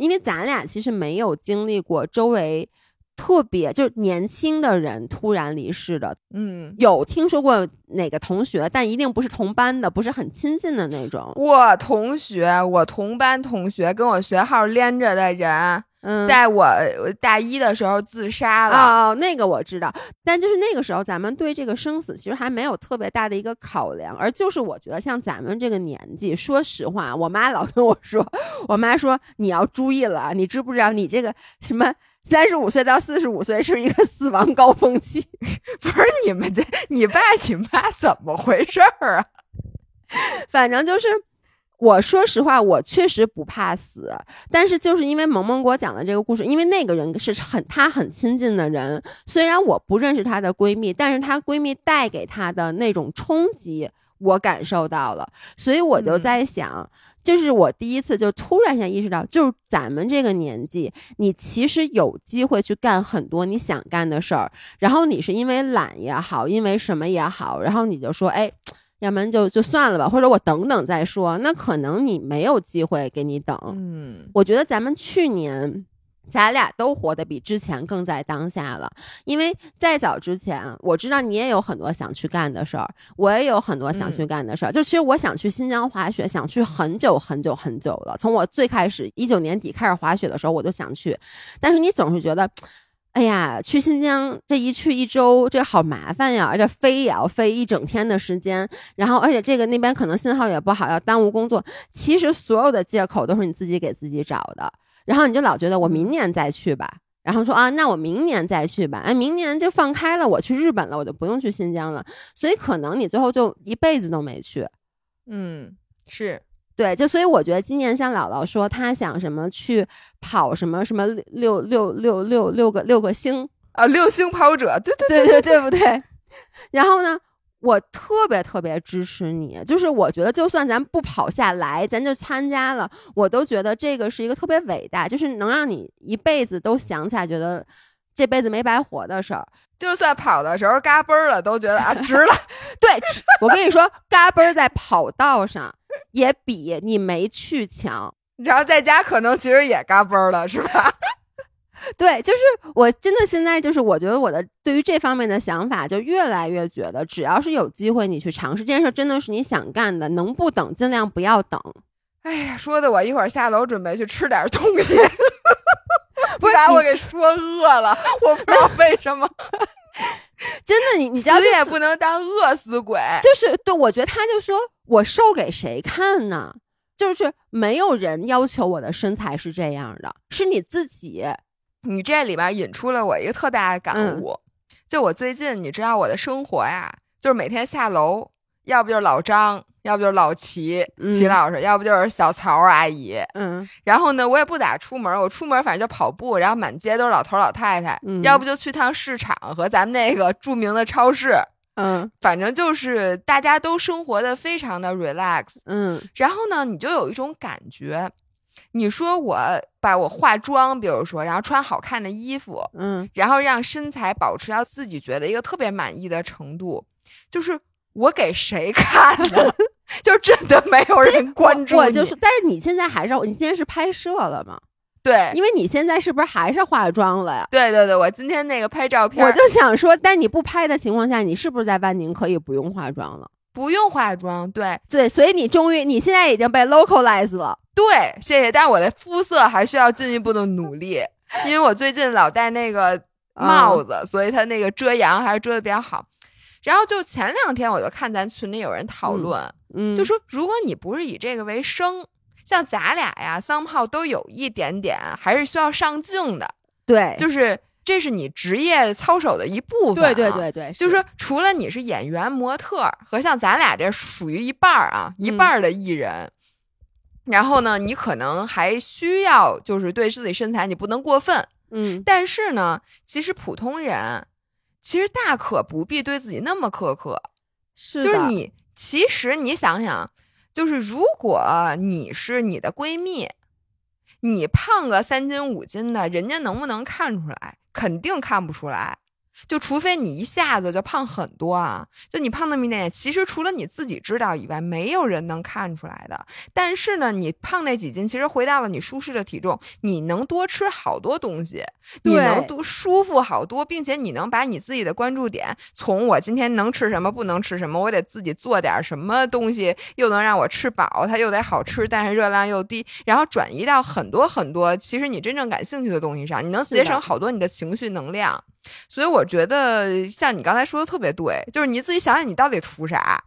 因为咱俩其实没有经历过周围特别就是年轻的人突然离世的，嗯，有听说过哪个同学，但一定不是同班的，不是很亲近的那种。我同学，我同班同学跟我学号连着的人，嗯，在我我大一的时候自杀了。哦，那个我知道，但就是那个时候，咱们对这个生死其实还没有特别大的一个考量，而就是我觉得像咱们这个年纪，说实话，我妈老跟我说，我妈说你要注意了，你知不知道你这个什么三十五岁到四十五岁是一个死亡高峰期？不是你们这，你爸你妈怎么回事儿啊？反正就是。我说实话，我确实不怕死，但是就是因为萌萌给我讲的这个故事，因为那个人是很她很亲近的人，虽然我不认识她的闺蜜，但是她闺蜜带给她的那种冲击，我感受到了，所以我就嗯在想，这是我第一次就突然间意识到，就是咱们这个年纪，你其实有机会去干很多你想干的事儿，然后你是因为懒也好，因为什么也好，然后你就说，哎。要不然就就算了吧，或者我等等再说。那可能你没有机会给你等。嗯我觉得咱们去年，咱俩都活得比之前更在当下了。因为再早之前，我知道你也有很多想去干的事儿，我也有很多想去干的事儿。就其实我想去新疆滑雪，想去很久很久很久了。从我最开始一九年底开始滑雪的时候，我就想去，但是你总是觉得。哎呀，去新疆这一去一周，这好麻烦呀！而且飞也要飞一整天的时间，然后而且这个那边可能信号也不好，要耽误工作。其实所有的借口都是你自己给自己找的，然后你就老觉得我明年再去吧，然后说啊，那我明年再去吧，哎，明年就放开了，我去日本了，我就不用去新疆了。所以可能你最后就一辈子都没去。嗯，是对，就所以我觉得今年像姥姥说她想什么去跑什么什么六六六六六个六个星，啊，六星跑者，对对对对对不对？然后呢，我特别特别支持你，就是我觉得就算咱不跑下来，咱就参加了，我都觉得这个是一个特别伟大，就是能让你一辈子都想起来，觉得这辈子没白活的事儿。就算跑的时候嘎嘣儿了，都觉得啊值了。对，我跟你说，嘎嘣儿在跑道上也比你没去强。然后在家可能其实也嘎嘣儿了，是吧？对，就是我真的现在就是我觉得我的对于这方面的想法就越来越觉得，只要是有机会你去尝试这件事，真的是你想干的，能不等尽量不要等。哎呀，说的我一会儿下楼准备去吃点东西，不把我给说饿了，我不知道为什么。真的，你你知道死也不能当饿死鬼。就是对我觉得他就说我瘦给谁看呢？就是没有人要求我的身材是这样的，是你自己。你这里边引出了我一个特大的感悟，就我最近你知道我的生活呀，就是每天下楼，要不就是老张，要不就是老齐，嗯齐老师，要不就是小曹阿姨。嗯然后呢，我也不咋出门，我出门反正就跑步，然后满街都是老头老太太，嗯要不就去趟市场和咱们那个著名的超市，嗯反正就是大家都生活的非常的 relax。嗯然后呢，你就有一种感觉，你说我把我化妆，比如说，然后穿好看的衣服，嗯，然后让身材保持到自己觉得一个特别满意的程度，就是我给谁看呢？就真的没有人关注你我就是，但是你现在还是你现在是拍摄了吗？对因为你现在是不是还是化妆了呀？对对对，我今天那个拍照片，我就想说，但你不拍的情况下，你是不是在万宁可以不用化妆了？不用化妆，对对，所以你终于，你现在已经被 localize 了。对，谢谢。但是我的肤色还需要进一步的努力，因为我最近老戴那个帽子，所以它那个遮阳还是遮的比较好。然后就前两天我就看咱群里有人讨论，嗯，就说如果你不是以这个为生，像咱俩呀，桑炮都有一点点还是需要上镜的，对，就是这是你职业操守的一部分、对对，对对，就是。说除了你是演员、模特儿和像咱俩这属于一半儿啊，一半儿的艺人。然后呢，你可能还需要就是对自己身材你不能过分，嗯，但是呢，其实普通人其实大可不必对自己那么苛刻，是。就是你其实你想想，就是如果你是你的闺蜜，你胖个三斤五斤的，人家能不能看出来？肯定看不出来。就除非你一下子就胖很多啊，就你胖那么一点点，其实除了你自己知道以外，没有人能看出来的。但是呢，你胖那几斤，其实回到了你舒适的体重，你能多吃好多东西，你对能多舒服好多，并且你能把你自己的关注点从我今天能吃什么，不能吃什么，我得自己做点什么东西，又能让我吃饱，它又得好吃，但是热量又低，然后转移到很多很多其实你真正感兴趣的东西上，你能节省好多你的情绪能量。所以我觉得像你刚才说的特别对，就是你自己想想你到底图啥。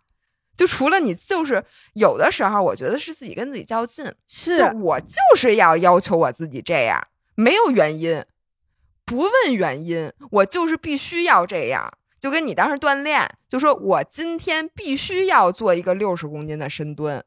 就除了你，就是有的时候，我觉得是自己跟自己较劲，是就我就是要要求我自己这样，没有原因，不问原因，我就是必须要这样。就跟你当时锻炼，就说我今天必须要做一个六十公斤的深蹲。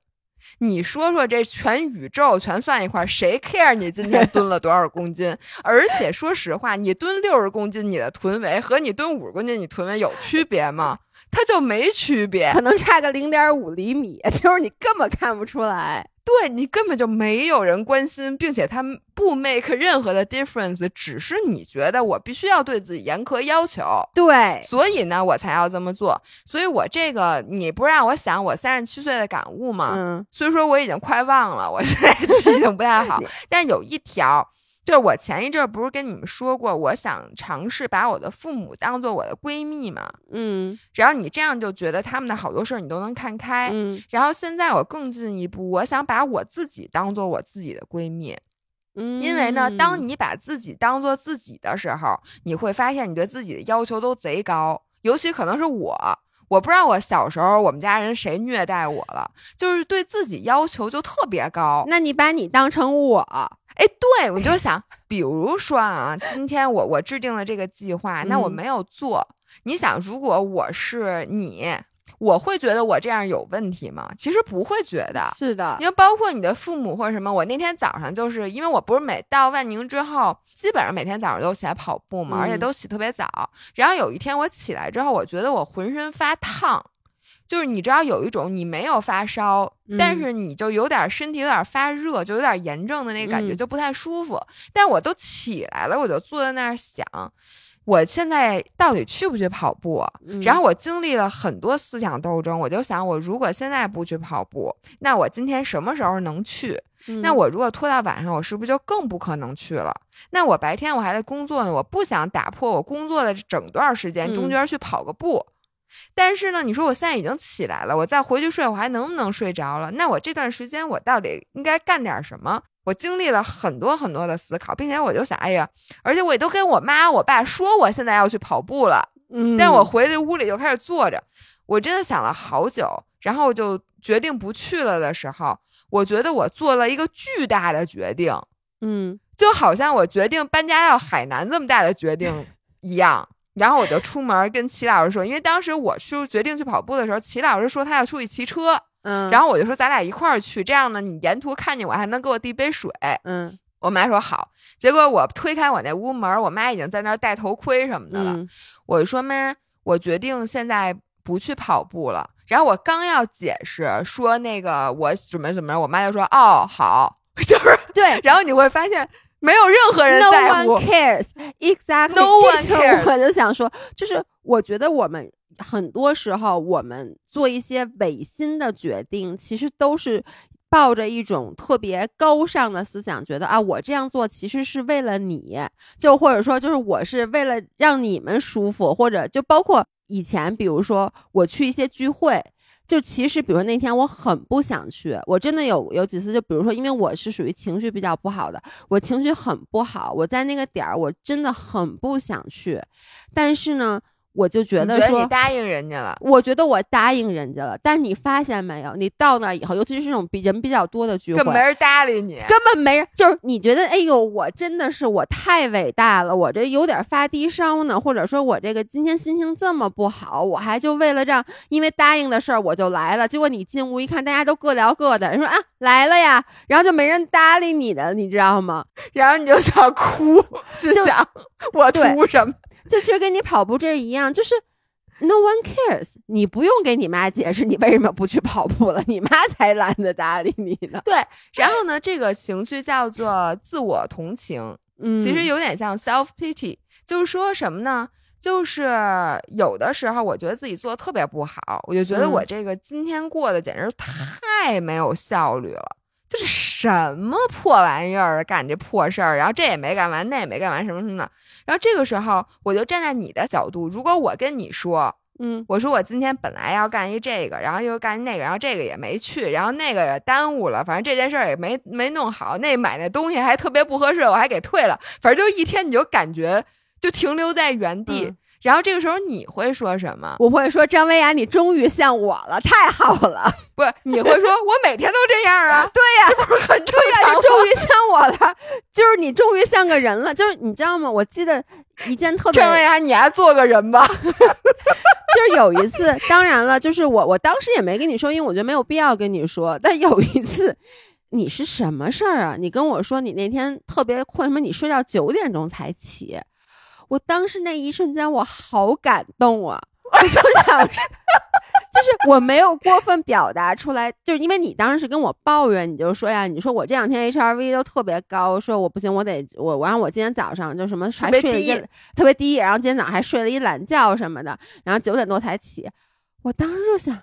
你说说，这全宇宙全算一块，谁 care 你今天蹲了多少公斤？而且说实话，你蹲六十公斤，你的臀围和你蹲五十公斤，你臀围有区别吗？它就没区别。可能差个零点五厘米，就是你根本看不出来。对你根本就没有人关心，并且他们不 make 任何的 difference，只是你觉得我必须要对自己严苛要求，对，所以呢，我才要这么做。所以我这个你不让我想我三十七岁的感悟吗？嗯，虽说我已经快忘了，我现在记性不太好，但有一条。就是我前一阵儿不是跟你们说过，我想尝试把我的父母当做我的闺蜜嘛，嗯然后你这样就觉得他们的好多事儿你都能看开，嗯然后现在我更进一步，我想把我自己当做我自己的闺蜜，嗯，因为呢，当你把自己当做自己的时候，你会发现你对自己的要求都贼高，尤其可能是我。我不知道我小时候我们家人谁虐待我了，就是对自己要求就特别高。那你把你当成我，哎，对，我就想，比如说啊，今天我我制定了这个计划，那我嗯没有做。你想，如果我是你，我会觉得我这样有问题吗？其实不会觉得，是的，因为包括你的父母或者什么，我那天早上就是因为我不是每到万宁之后，基本上每天早上都起来跑步嘛，而且嗯都起特别早。然后有一天我起来之后，我觉得我浑身发烫，就是你知道有一种你没有发烧，但嗯是你就有点身体有点发热，就有点炎症的那个感觉，嗯就不太舒服。但我都起来了，我就坐在那儿想。我现在到底去不去跑步？嗯然后我经历了很多思想斗争，我就想，我如果现在不去跑步，那我今天什么时候能去？那嗯我如果拖到晚上，我是不是就更不可能去了？那我白天我还得工作呢，我不想打破我工作的整段时间，中嗯间去跑个步。但是呢，你说我现在已经起来了，我再回去睡，我还能不能睡着了？那我这段时间我到底应该干点什么？我经历了很多很多的思考，并且我就想，哎呀，而且我也都跟我妈、我爸说我现在要去跑步了，嗯，但是我回这屋里就开始坐着，我真的想了好久，然后我就决定不去了的时候，我觉得我做了一个巨大的决定，嗯就好像我决定搬家到海南这么大的决定一样。然后我就出门跟齐老师说，因为当时我去决定去跑步的时候，齐老师说他要出去骑车，嗯，然后后我就说咱俩一块儿去，这样呢，你沿途看见我还能给我递杯水。嗯我妈说好，结果我推开我那屋门，我妈已经在那儿戴头盔什么的了。嗯我就说妈，我决定现在不去跑步了。然后我刚要解释说那个我怎么怎么着，我妈就说哦好，就是，对。然后你会发现没有任何人 No one。cares, exactly. No one cares 我就想说，就是我觉得我们很多时候，我们做一些违心的决定，其实都是抱着一种特别高尚的思想，觉得啊，我这样做其实是为了你，就或者说就是我是为了让你们舒服，或者就包括以前，比如说我去一些聚会。就其实，比如说那天我很不想去，我真的有有几次，就比如说，因为我是属于情绪比较不好的，我情绪很不好，我在那个点儿我真的很不想去，但是呢。我就觉得说，你答应人家了。我觉得我答应人家了，但是你发现没有？你到那以后，尤其是这种比人比较多的聚会，根本没人搭理你，根本没人。就是你觉得，哎呦，我真的是我太伟大了，我这有点发低烧呢，或者说我这个今天心情这么不好，我还就为了这样，因为答应的事儿我就来了。结果你进屋一看，大家都各聊各的，人说啊来了呀，然后就没人搭理你的，你知道吗？然后你就想哭，心想我图什么？就其实跟你跑步这一样，就是 no one cares，你不用给你妈解释你为什么不去跑步了，你妈才懒得搭理你呢。对，然后呢，这个情绪叫做自我同情，嗯，其实有点像 self pity，就是说什么呢？就是有的时候我觉得自己做的特别不好，我就觉得我这个今天过得简直太没有效率了。这是什么破玩意儿？干这破事儿，然后这也没干完，那也没干完，什么什么的。然后这个时候，我就站在你的角度，如果我跟你说，嗯，我说我今天本来要干一这个，然后又干那个，然后这个也没去，然后那个也耽误了，反正这件事儿也没没弄好，那买那东西还特别不合适，我还给退了，反正就一天你就感觉就停留在原地。然后这个时候你会说什么？我会说张薇娅，你终于像我了，太好了。不是，你会说我每天都这样啊？对呀，这不是很正常？你终于像我了，就是你终于像个人了。就是你知道吗？我记得一件特别张薇娅，你还做个人吧。就是有一次，当然了，就是我我当时也没跟你说，因为我觉得没有必要跟你说。但有一次，你是什么事儿啊？你跟我说你那天特别困，什么？你睡到九点钟才起。我当时那一瞬间，我好感动啊！我就想，就是我没有过分表达出来，就是因为你当时是跟我抱怨，你就说呀，你说我这两天 H R V 都特别高，说我不行，我得我，我让我今天早上就什么还睡了一特别低，然后今天早上还睡了一懒觉什么的，然后九点多才起。我当时就想，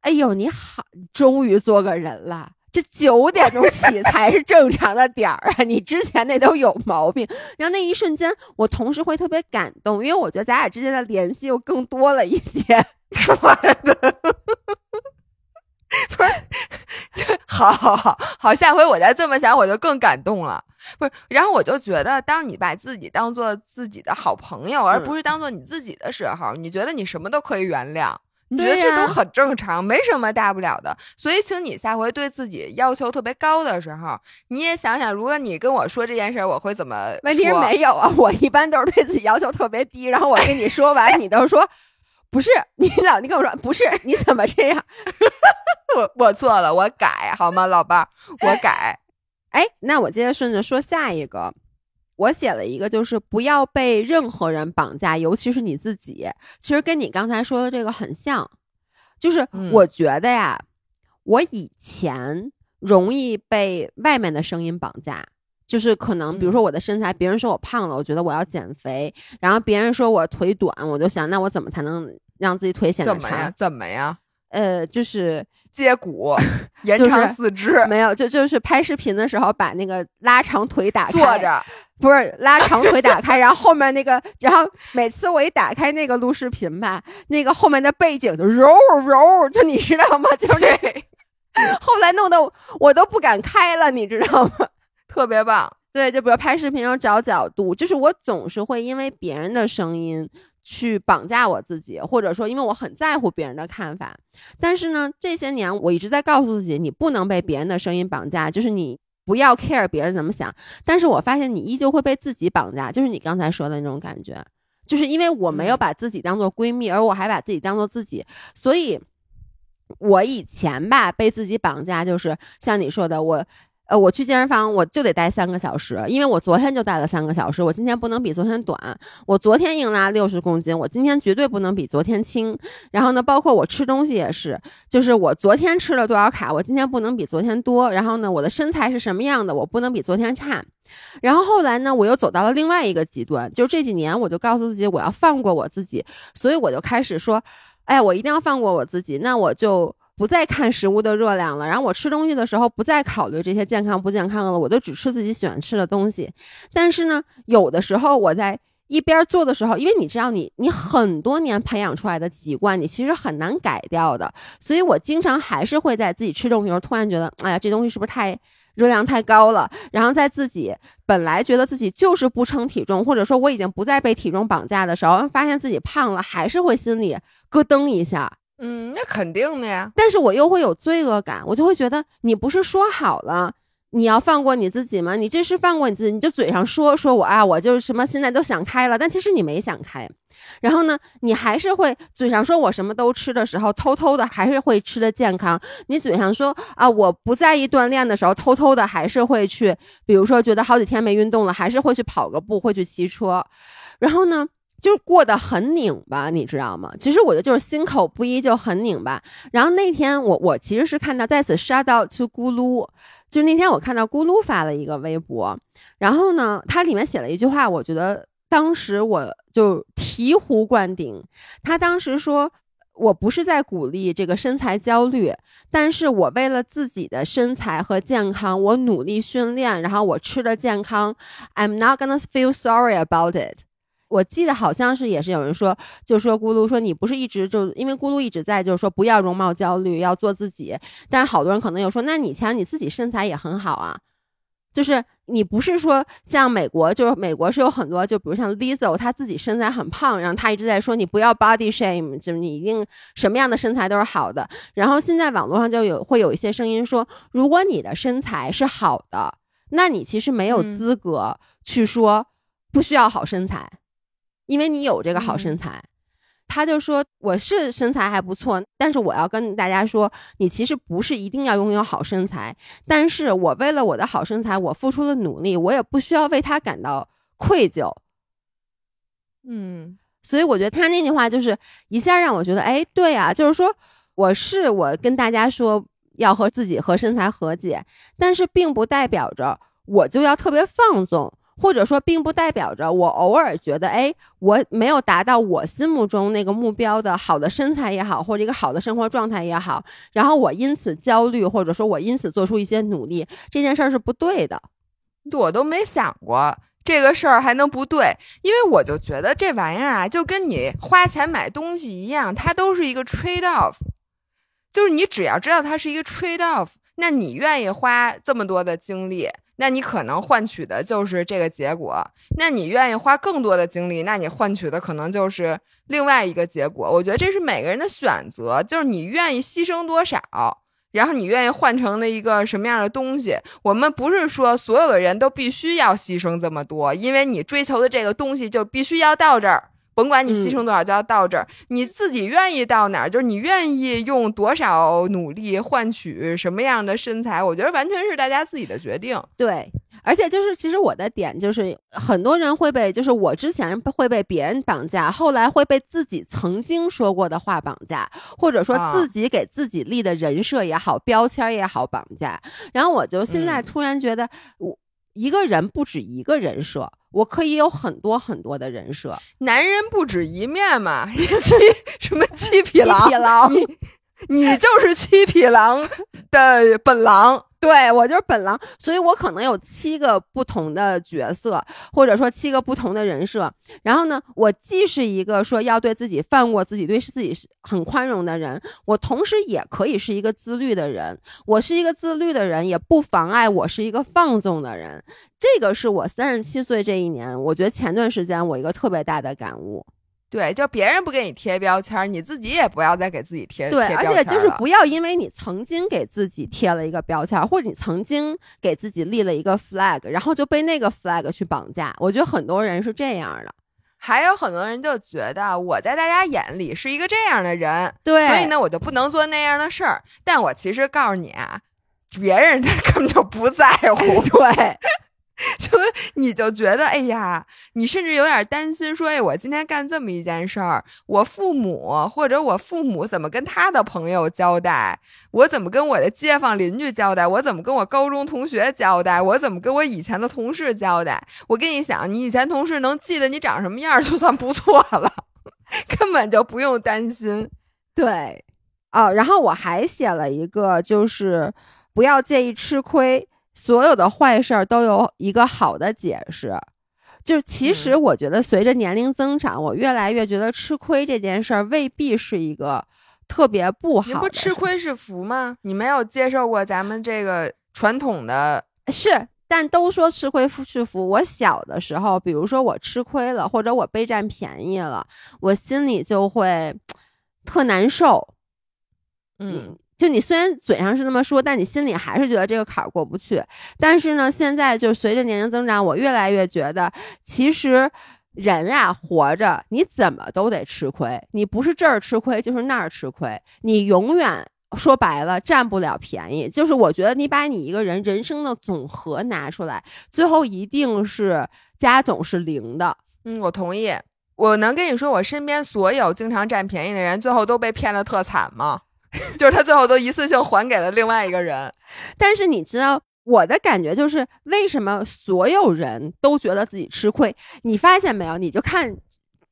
哎呦，你好，终于做个人了。这九点钟起才是正常的点儿啊！你之前那都有毛病。然后那一瞬间，我同时会特别感动，因为我觉得咱俩之间的联系又更多了一些。不是，好好好好，下回我再这么想，我就更感动了。不是，然后我就觉得，当你把自己当做自己的好朋友，而不是当做你自己的时候，你觉得你什么都可以原谅。你觉得这都很正常，没什么大不了的。所以，请你下回对自己要求特别高的时候，你也想想，如果你跟我说这件事儿，我会怎么？问题是没有啊，我一般都是对自己要求特别低，然后我跟你说完，你都说不是，你老你跟我说不是，你怎么这样？我我错了，我改好吗，老伴儿？我改。哎，那我接着顺着说下一个。我写了一个，就是不要被任何人绑架，尤其是你自己。其实跟你刚才说的这个很像，就是我觉得呀，我以前容易被外面的声音绑架，就是可能比如说我的身材，别人说我胖了，我觉得我要减肥；然后别人说我腿短，我就想那我怎么才能让自己腿显得长？怎么呀？呃，就是接骨，延长四肢，没有，就就是拍视频的时候把那个拉长腿打开，坐着，不是拉长腿打开，然后后面那个，然后每次我一打开那个录视频吧，那个后面的背景就揉揉，就你知道吗？就这，后来弄得我都不敢开了，你知道吗？特别棒，对，就比如拍视频要找角度，就是我总是会因为别人的声音。去绑架我自己，或者说，因为我很在乎别人的看法。但是呢，这些年我一直在告诉自己，你不能被别人的声音绑架，就是你不要 care 别人怎么想。但是我发现你依旧会被自己绑架，就是你刚才说的那种感觉，就是因为我没有把自己当做闺蜜，而我还把自己当做自己，所以，我以前吧被自己绑架，就是像你说的我。呃，我去健身房，我就得待三个小时，因为我昨天就待了三个小时，我今天不能比昨天短。我昨天硬拉六十公斤，我今天绝对不能比昨天轻。然后呢，包括我吃东西也是，就是我昨天吃了多少卡，我今天不能比昨天多。然后呢，我的身材是什么样的，我不能比昨天差。然后后来呢，我又走到了另外一个极端，就是这几年我就告诉自己，我要放过我自己，所以我就开始说，哎，我一定要放过我自己，那我就。不再看食物的热量了，然后我吃东西的时候不再考虑这些健康不健康的了，我就只吃自己喜欢吃的东西。但是呢，有的时候我在一边做的时候，因为你知道你你很多年培养出来的习惯，你其实很难改掉的，所以我经常还是会在自己吃东西时候突然觉得，哎呀，这东西是不是太热量太高了？然后在自己本来觉得自己就是不称体重，或者说我已经不再被体重绑架的时候，发现自己胖了，还是会心里咯噔一下。嗯，那肯定的呀。但是我又会有罪恶感，我就会觉得你不是说好了。你要放过你自己吗？你这是放过你自己？你就嘴上说说我啊，我就是什么现在都想开了，但其实你没想开。然后呢，你还是会嘴上说我什么都吃的时候，偷偷的还是会吃的健康。你嘴上说啊，我不在意锻炼的时候，偷偷的还是会去，比如说觉得好几天没运动了，还是会去跑个步，会去骑车。然后呢，就是过得很拧巴，你知道吗？其实我觉得就是心口不一，就很拧巴。然后那天我我其实是看到在此 shout out to 咕噜。就是那天我看到咕噜发了一个微博，然后呢，它里面写了一句话，我觉得当时我就醍醐灌顶。他当时说：“我不是在鼓励这个身材焦虑，但是我为了自己的身材和健康，我努力训练，然后我吃的健康。I'm not gonna feel sorry about it。”我记得好像是也是有人说，就说咕噜说你不是一直就因为咕噜一直在就是说不要容貌焦虑，要做自己。但是好多人可能又说，那你瞧你自己身材也很好啊，就是你不是说像美国，就是美国是有很多，就比如像 Lizzo，她自己身材很胖，然后她一直在说你不要 body shame，就是你一定什么样的身材都是好的。然后现在网络上就有会有一些声音说，如果你的身材是好的，那你其实没有资格去说不需要好身材。因为你有这个好身材，他就说我是身材还不错，但是我要跟大家说，你其实不是一定要拥有好身材，但是我为了我的好身材，我付出了努力，我也不需要为他感到愧疚。嗯，所以我觉得他那句话就是一下让我觉得，哎，对啊，就是说我是我跟大家说要和自己和身材和解，但是并不代表着我就要特别放纵。或者说，并不代表着我偶尔觉得，哎，我没有达到我心目中那个目标的好的身材也好，或者一个好的生活状态也好，然后我因此焦虑，或者说我因此做出一些努力，这件事儿是不对的。我都没想过这个事儿还能不对，因为我就觉得这玩意儿啊，就跟你花钱买东西一样，它都是一个 trade off，就是你只要知道它是一个 trade off，那你愿意花这么多的精力。那你可能换取的就是这个结果，那你愿意花更多的精力，那你换取的可能就是另外一个结果。我觉得这是每个人的选择，就是你愿意牺牲多少，然后你愿意换成了一个什么样的东西。我们不是说所有的人都必须要牺牲这么多，因为你追求的这个东西就必须要到这儿。甭管你牺牲多少，就要到这儿。你自己愿意到哪儿，就是你愿意用多少努力换取什么样的身材，我觉得完全是大家自己的决定。对，而且就是其实我的点就是，很多人会被就是我之前会被别人绑架，后来会被自己曾经说过的话绑架，或者说自己给自己立的人设也好、标签也好绑架。然后我就现在突然觉得，我一个人不止一个人设。我可以有很多很多的人设，男人不止一面嘛，七什么七匹狼，你你就是七匹狼的本狼。对我就是本狼，所以我可能有七个不同的角色，或者说七个不同的人设。然后呢，我既是一个说要对自己放过自己、对自己很宽容的人，我同时也可以是一个自律的人。我是一个自律的人，也不妨碍我是一个放纵的人。这个是我三十七岁这一年，我觉得前段时间我一个特别大的感悟。对，就别人不给你贴标签，你自己也不要再给自己贴对，而且就是不要因为你曾经给自己贴了一个标签，或者你曾经给自己立了一个 flag，然后就被那个 flag 去绑架。我觉得很多人是这样的，还有很多人就觉得我在大家眼里是一个这样的人，对，所以呢，我就不能做那样的事儿。但我其实告诉你啊，别人他 根本就不在乎，对。就你就觉得，哎呀，你甚至有点担心，说，哎，我今天干这么一件事儿，我父母或者我父母怎么跟他的朋友交代？我怎么跟我的街坊邻居交代？我怎么跟我高中同学交代？我怎么跟我以前的同事交代？我跟你讲，你以前同事能记得你长什么样，就算不错了，根本就不用担心。对，哦，然后我还写了一个，就是不要介意吃亏。所有的坏事儿都有一个好的解释，就是其实我觉得随着年龄增长，我越来越觉得吃亏这件事儿未必是一个特别不好。不吃亏是福吗？你没有接受过咱们这个传统的？是，但都说吃亏是福。我小的时候，比如说我吃亏了，或者我被占便宜了，我心里就会特难受。嗯。就你虽然嘴上是这么说，但你心里还是觉得这个坎儿过不去。但是呢，现在就随着年龄增长，我越来越觉得，其实人啊，活着你怎么都得吃亏。你不是这儿吃亏，就是那儿吃亏。你永远说白了占不了便宜。就是我觉得你把你一个人人生的总和拿出来，最后一定是加总是零的。嗯，我同意。我能跟你说，我身边所有经常占便宜的人，最后都被骗的特惨吗？就是他最后都一次性还给了另外一个人，但是你知道我的感觉就是为什么所有人都觉得自己吃亏？你发现没有？你就看。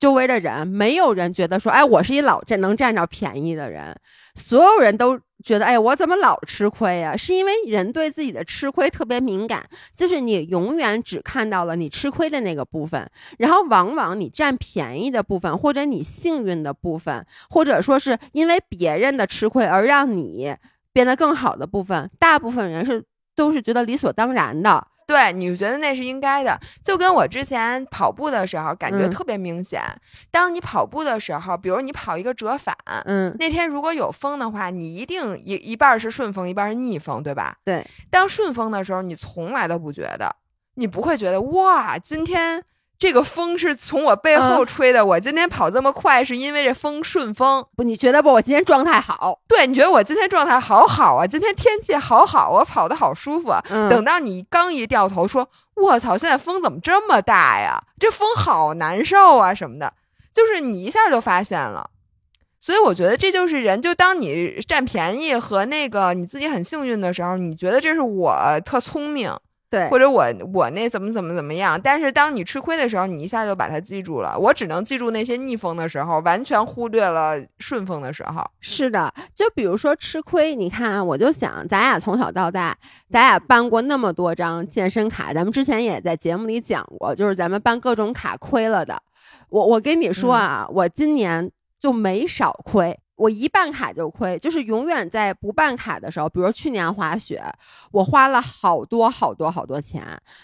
周围的人没有人觉得说，哎，我是一老占能占着便宜的人，所有人都觉得，哎，我怎么老吃亏呀？是因为人对自己的吃亏特别敏感，就是你永远只看到了你吃亏的那个部分，然后往往你占便宜的部分，或者你幸运的部分，或者说是因为别人的吃亏而让你变得更好的部分，大部分人是都是觉得理所当然的。对，你觉得那是应该的，就跟我之前跑步的时候感觉特别明显。当你跑步的时候，比如你跑一个折返，嗯，那天如果有风的话，你一定一一半是顺风，一半是逆风，对吧？对。当顺风的时候，你从来都不觉得，你不会觉得哇，今天。这个风是从我背后吹的，我今天跑这么快是因为这风顺风。不，你觉得不？我今天状态好。对，你觉得我今天状态好好啊？今天天气好好，我跑的好舒服。等到你刚一掉头说：“我操，现在风怎么这么大呀？这风好难受啊！”什么的，就是你一下就发现了。所以我觉得这就是人，就当你占便宜和那个你自己很幸运的时候，你觉得这是我特聪明。对，或者我我那怎么怎么怎么样，但是当你吃亏的时候，你一下就把它记住了。我只能记住那些逆风的时候，完全忽略了顺风的时候。是的，就比如说吃亏，你看啊，我就想，咱俩从小到大，咱俩办过那么多张健身卡，咱们之前也在节目里讲过，就是咱们办各种卡亏了的。我我跟你说啊，我今年就没少亏。我一办卡就亏，就是永远在不办卡的时候，比如去年滑雪，我花了好多好多好多钱，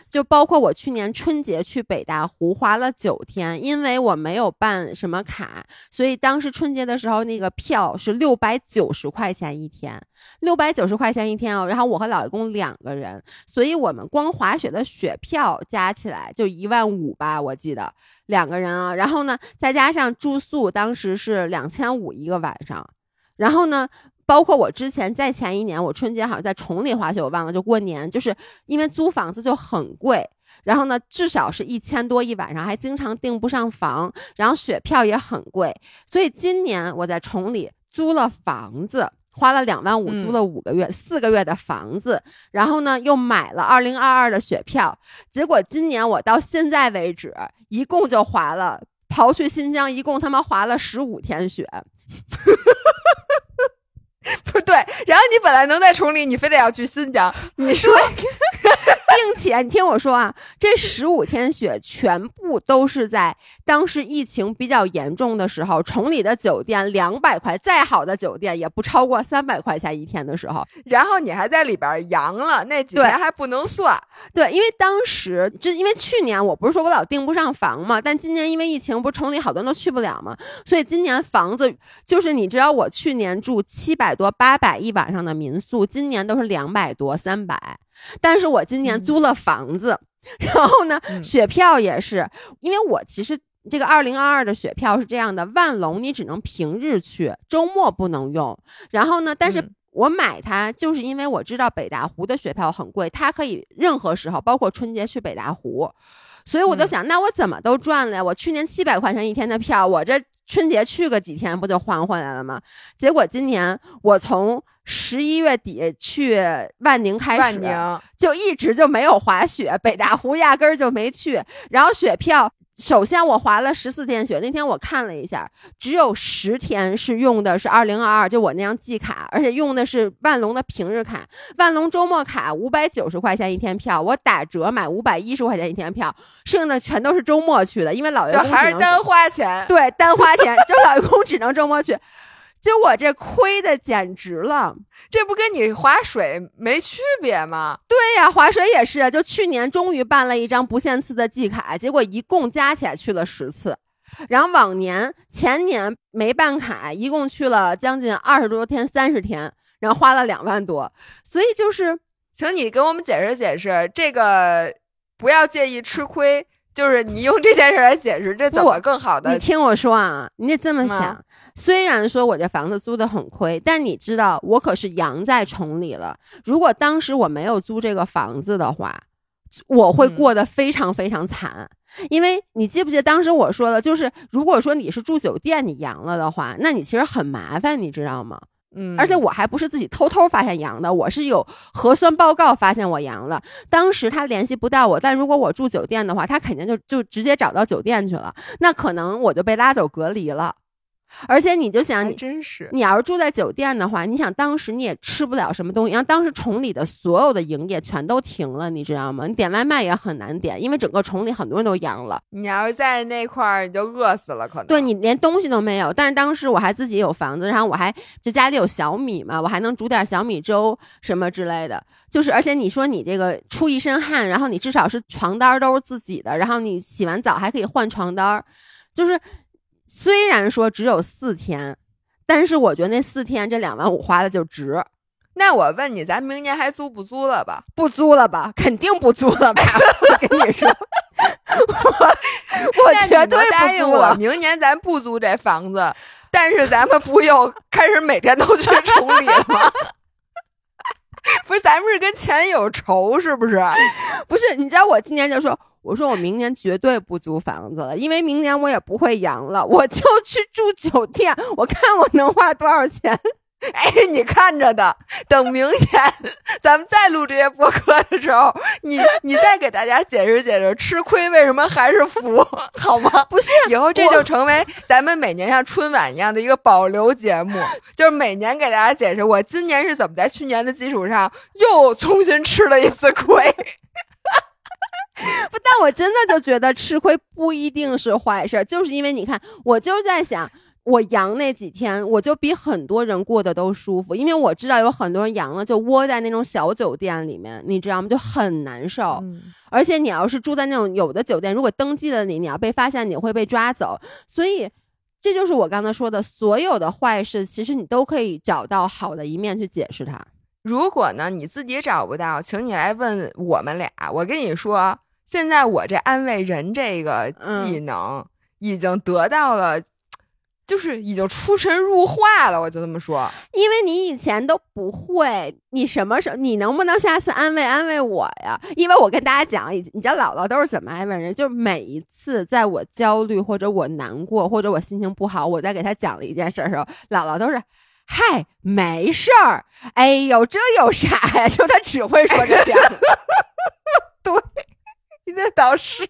就包括我去年春节去北大湖滑了九天，因为我没有办什么卡，所以当时春节的时候那个票是六百九十块钱一天，六百九十块钱一天哦，然后我和老爷公两个人，所以我们光滑雪的雪票加起来就一万五吧，我记得。两个人啊，然后呢，再加上住宿，当时是两千五一个晚上，然后呢，包括我之前在前一年，我春节好像在崇礼滑雪，我忘了，就过年，就是因为租房子就很贵，然后呢，至少是一千多一晚上，还经常订不上房，然后雪票也很贵，所以今年我在崇礼租了房子。花了两万五租了五个月四个月的房子，然后呢又买了二零二二的雪票，结果今年我到现在为止一共就滑了，刨去新疆一共他妈滑了十五天雪，不对，然后你本来能在崇礼，你非得要去新疆，你 说。并且你听我说啊，这十五天雪全部都是在当时疫情比较严重的时候，崇礼的酒店两百块，再好的酒店也不超过三百块钱一天的时候。然后你还在里边阳了，那几天还不能算。对，因为当时就因为去年我不是说我老订不上房嘛，但今年因为疫情，不是崇礼好多人都去不了嘛，所以今年房子就是你知道，我去年住七百多、八百一晚上的民宿，今年都是两百多、三百。但是我今年租了房子，然后呢，雪票也是，因为我其实这个二零二二的雪票是这样的，万隆你只能平日去，周末不能用。然后呢，但是我买它就是因为我知道北大湖的雪票很贵，它可以任何时候，包括春节去北大湖，所以我就想，那我怎么都赚了呀？我去年七百块钱一天的票，我这。春节去个几天不就还回来了吗？结果今年我从十一月底去万宁开始，就一直就没有滑雪，北大湖压根儿就没去。然后雪票首先我滑了十四天雪，那天我看了一下，只有十天是用的是二零二二，就我那张季卡，而且用的是万隆的平日卡，万隆周末卡五百九十块钱一天票，我打折买五百一十块钱一天票，剩下的全都是周末去的，因为老员工还是单花钱。对单花钱，就老员工只能周末去，就我这亏的简直了。这不跟你划水没区别吗？对呀，划水也是，就去年终于办了一张不限次的季卡，结果一共加起来去了十次，然后往年前年没办卡，一共去了将近二十多天，三十天，然后花了两万多，所以就是请你给我们解释解释，这个不要介意吃亏，就是你用这件事来解释，这怎么更好的？你听我说啊，你得这么嗯想。虽然说我这房子租的很亏，但你知道我可是养在崇礼了。如果当时我没有租这个房子的话，我会嗯过得非常非常惨。因为你记不记得当时我说的，就是如果说你是住酒店你阳了的话，那你其实很麻烦，你知道吗？嗯，而且我还不是自己偷偷发现阳的，我是有核酸报告发现我阳了。当时他联系不到我，但如果我住酒店的话，他肯定就就直接找到酒店去了，那可能我就被拉走隔离了。而且你就想你。真是。你要是住在酒店的话，你想当时你也吃不了什么东西，然后当时崇礼的所有的营业全都停了，你知道吗？你点外卖也很难点，因为整个崇礼很多人都阳了。你要是在那块儿，你就饿死了，可能。对你连东西都没有。但是当时我还自己有房子，然后我还就家里有小米嘛，我还能煮点小米粥什么之类的。就是而且你说你这个出一身汗，然后你至少是床单儿都是自己的，然后你洗完澡还可以换床单儿。就是虽然说只有四天，但是我觉得那四天这两万五花的就值。那我问你，咱明年还租不租了吧？不租了吧？肯定不租了吧？我跟你说，我我绝对答应我。明年咱不租这房子，但是咱们不又 开始每天都去崇礼了吗？不是，咱们是跟钱有仇，是不是？不是，你知道我今年就说，我说我明年绝对不租房子了，因为明年我也不会阳了，我就去住酒店，我看我能花多少钱。哎，你看着的，等明年咱们再录这些播客的时候，你你再给大家解释解释，吃亏为什么还是福，好吗？不是，以后这就成为咱们每年像春晚一样的一个保留节目，就是每年给大家解释我今年是怎么在去年的基础上又重新吃了一次亏。不，但我真的就觉得吃亏不一定是坏事儿，就是因为你看，我就是在想。我阳那几天，我就比很多人过得都舒服，因为我知道有很多人阳了就窝在那种小酒店里面，你知道吗？就很难受。而且你要是住在那种有的酒店，如果登记了你，你要被发现，你会被抓走。所以，这就是我刚才说的，所有的坏事，其实你都可以找到好的一面去解释它。如果呢你自己找不到，请你来问我们俩。我跟你说，现在我这安慰人这个技能已经得到了。就是已经出神入化了，我就这么说。因为你以前都不会，你什么时候？你能不能下次安慰安慰我呀？因为我跟大家讲，你知道姥姥都是怎么安慰人？就是每一次在我焦虑或者我难过或者我心情不好，我在给他讲了一件事的时候，姥姥都是。嗨，没事儿。哎呦，这有啥呀？就他只会说这点。对，你那导师，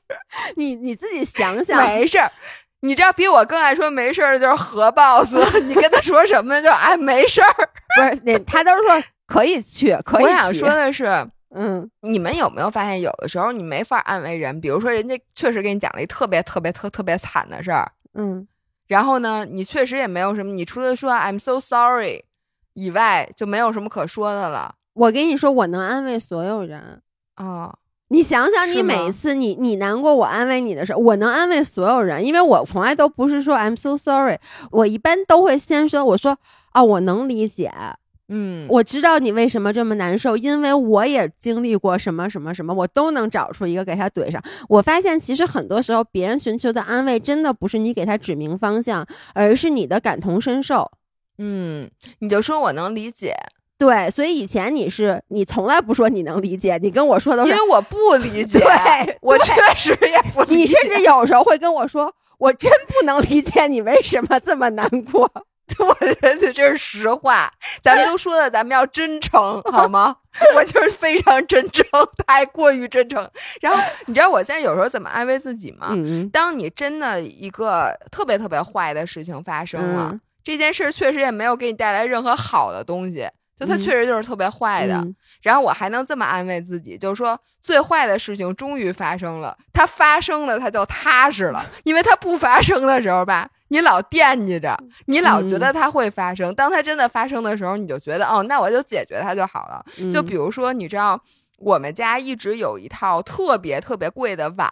你你自己想 想，没事儿。你知道比我更爱说没事儿的就是何 boss，你跟他说什么就哎没事儿，不是那他都是说可以去，可以。我想说的是，嗯，你们有没有发现，有的时候你没法安慰人，比如说人家确实给你讲了一特别特别特特别惨的事儿，嗯，然后呢，你确实也没有什么，你除了说 I'm so sorry 以外，就没有什么可说的了。我跟你说，我能安慰所有人啊。哦你想想，你每次你你难过，我安慰你的时候，我能安慰所有人，因为我从来都不是说 I'm so sorry，我一般都会先说，我说啊，我能理解，嗯，我知道你为什么这么难受，因为我也经历过什么什么什么，我都能找出一个给他怼上。我发现其实很多时候别人寻求的安慰，真的不是你给他指明方向，而是你的感同身受。嗯，你就说我能理解，对，所以以前你是你从来不说你能理解，你跟我说的是因为我不理解，对我确实也不理解。你甚至有时候会跟我说，我真不能理解你为什么这么难过。我觉得这是实话，咱们都说了，咱们要真诚，好吗？我就是非常真诚，太过于真诚。然后你知道我现在有时候怎么安慰自己吗？嗯当你真的一个特别特别坏的事情发生了，嗯这件事确实也没有给你带来任何好的东西，就它嗯确实就是特别坏的。嗯然后我还能这么安慰自己，就是说最坏的事情终于发生了，它发生了，它就踏实了。因为它不发生的时候吧，你老惦记着，你老觉得它会发生。当它真的发生的时候，你就觉得哦，那我就解决它就好了。嗯就比如说，你知道我们家一直有一套特别特别贵的碗，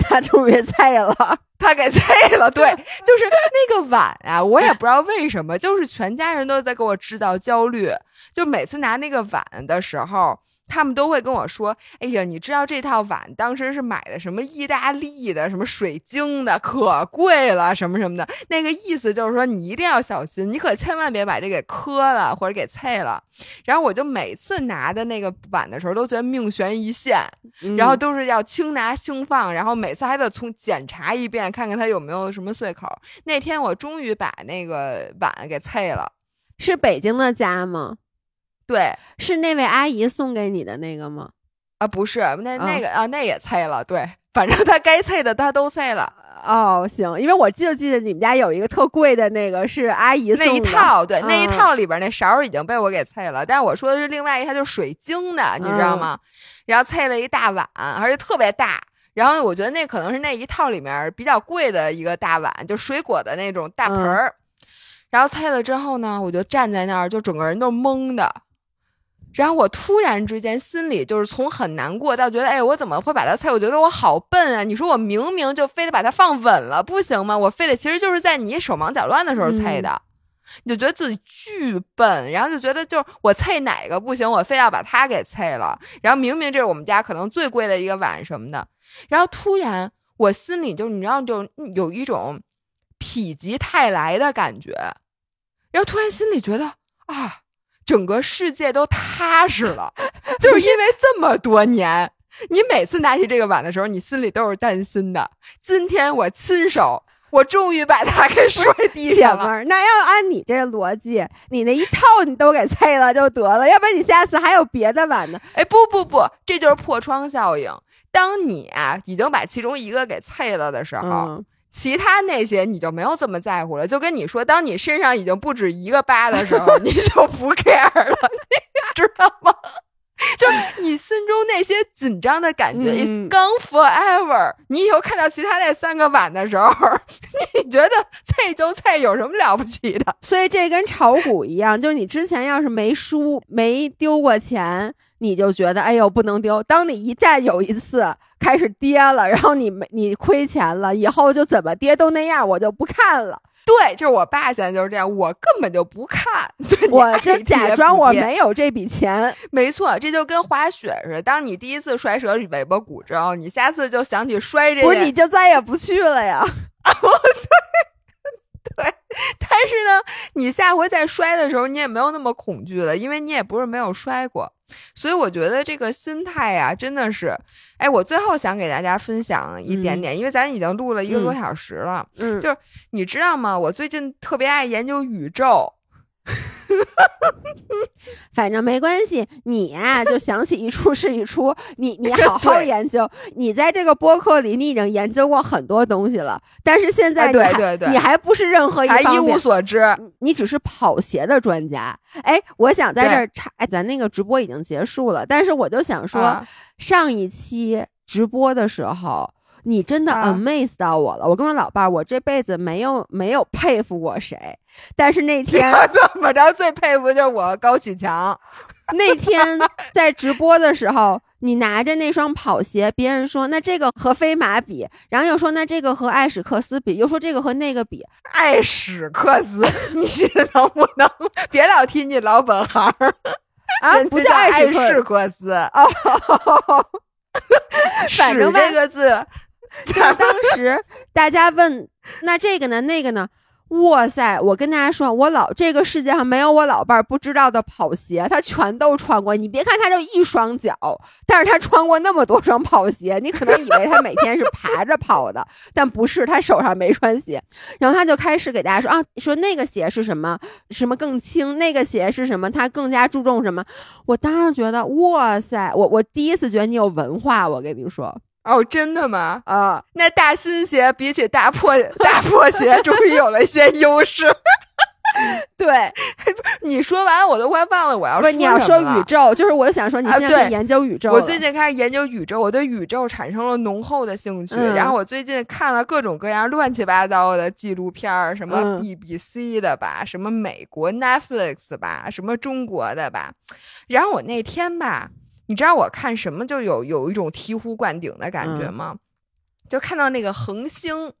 他终于菜了，他给碎了。对，就是那个碗啊，我也不知道为什么，就是全家人都在给我制造焦虑。就每次拿那个碗的时候，他们都会跟我说：“哎呀，你知道这套碗当时是买的什么意大利的，什么水晶的，可贵了，什么什么的。”那个意思就是说，你一定要小心，你可千万别把这给磕了或者给碎了。然后我就每次拿的那个碗的时候，都觉得命悬一线。嗯然后都是要轻拿轻放，然后每次还得从检查一遍，看看它有没有什么碎口。那天我终于把那个碗给碎了，是北京的家吗？对是那位阿姨送给你的那个吗？啊，不是那啊那个啊，那也碎了，对，反正他该碎的他都碎了，哦，行，因为我记就记得你们家有一个特贵的那个是阿姨送那一套对、那一嗯套里边那勺儿已经被我给碎了，但是我说的是另外一套，就是水晶的，你知道吗？然后碎了一大碗，而且特别大。然后我觉得那可能是那一套里面比较贵的一个大碗，就水果的那种大盆儿。然后碎了之后呢，我就站在那儿，就整个人都是懵的。然后我突然之间心里就是从很难过到觉得，哎，我怎么会把它碎？我觉得我好笨啊！你说我明明就非得把它放稳了，不行吗？我非得其实就是在你手忙脚乱的时候碎的，你就觉得自己巨笨，然后就觉得就是我碎哪个不行，我非要把它给碎了。然后明明这是我们家可能最贵的一个碗什么的，然后突然我心里就你知道就有一种否极泰来的感觉，然后突然心里觉得啊。整个世界都踏实了，就是因为这么多年，你每次拿起这个碗的时候，你心里都是担心的。今天我亲手，我终于把它给摔地姐上了。们儿，那要按你这逻辑，你那一套你都给碎了就得了，要不然你下次还有别的碗呢。哎，不不不，这就是破窗效应。当你啊已经把其中一个给碎了的时候，嗯，其他那些你就没有这么在乎了。就跟你说，当你身上已经不止一个疤的时候，你就不 care 了，你知道吗？就是你心中那些紧张的感觉、嗯 is gone forever。你以后看到其他那三个碗的时候，你觉得菜就菜有什么了不起的？所以这跟炒股一样，就是你之前要是没输、没丢过钱，你就觉得哎呦不能丢。当你一旦有一次开始跌了，然后你没你亏钱了，以后就怎么跌都那样，我就不看了，对，就是我爸现在就是这样，我根本就不看，对我就假装我没有这笔钱。没错，这就跟滑雪似的。当你第一次摔折尾巴骨之后，你下次就想起摔这不是，你就再也不去了呀？对 但是呢，你下回再摔的时候，你也没有那么恐惧了，因为你也不是没有摔过。所以我觉得这个心态呀、真的是，哎，我最后想给大家分享一点点，因为咱已经录了一个多小时了。嗯，就是你知道吗？我最近特别爱研究宇宙。反正没关系，你呀、就想起一出是一出，你你好好研究。你在这个播客里，你已经研究过很多东西了，但是现在哎你还、对对对你还不是任何一还一无所知，你只是跑鞋的专家。哎，我想在这儿插，哎，咱那个直播已经结束了，但是我就想说，啊上一期直播的时候。你真的啊 amaze 到我了！我跟我老伴儿，我这辈子没有没有佩服过谁，但是那 天怎么着最佩服就是我高启强。那天在直播的时候，你拿着那双跑鞋，别人说那这个和飞马比，然后又说那这个和艾史克斯比，又说这个和那个比，艾史克斯，你能不能别老提你老本行儿？啊，不叫艾艾史克斯，哦，反正这个字，就当时大家问那这个呢，那个呢，哇塞！我跟大家说，我老这个世界上没有我老伴儿不知道的跑鞋，他全都穿过。你别看他就一双脚，但是他穿过那么多双跑鞋，你可能以为他每天是爬着跑的，但不是，他手上没穿鞋。然后他就开始给大家说啊，说那个鞋是什么，什么更轻，那个鞋是什么，他更加注重什么。我当时觉得，哇塞！我我第一次觉得你有文化，我跟你说。哦，真的吗？啊，那大新鞋比起大破大破鞋，终于有了一些优势。对，你说完我都快忘了我要说你要说宇宙，就是我想说你现在研究宇宙。我最近开始研究宇宙，我对宇宙产生了浓厚的兴趣。然后我最近看了各种各样乱七八糟的纪录片儿，什么 BBC 的吧，什么美国 Netflix 吧，什么中国的吧。然后我那天吧。你知道我看什么就有有一种醍醐灌顶的感觉吗？就看到那个恒星，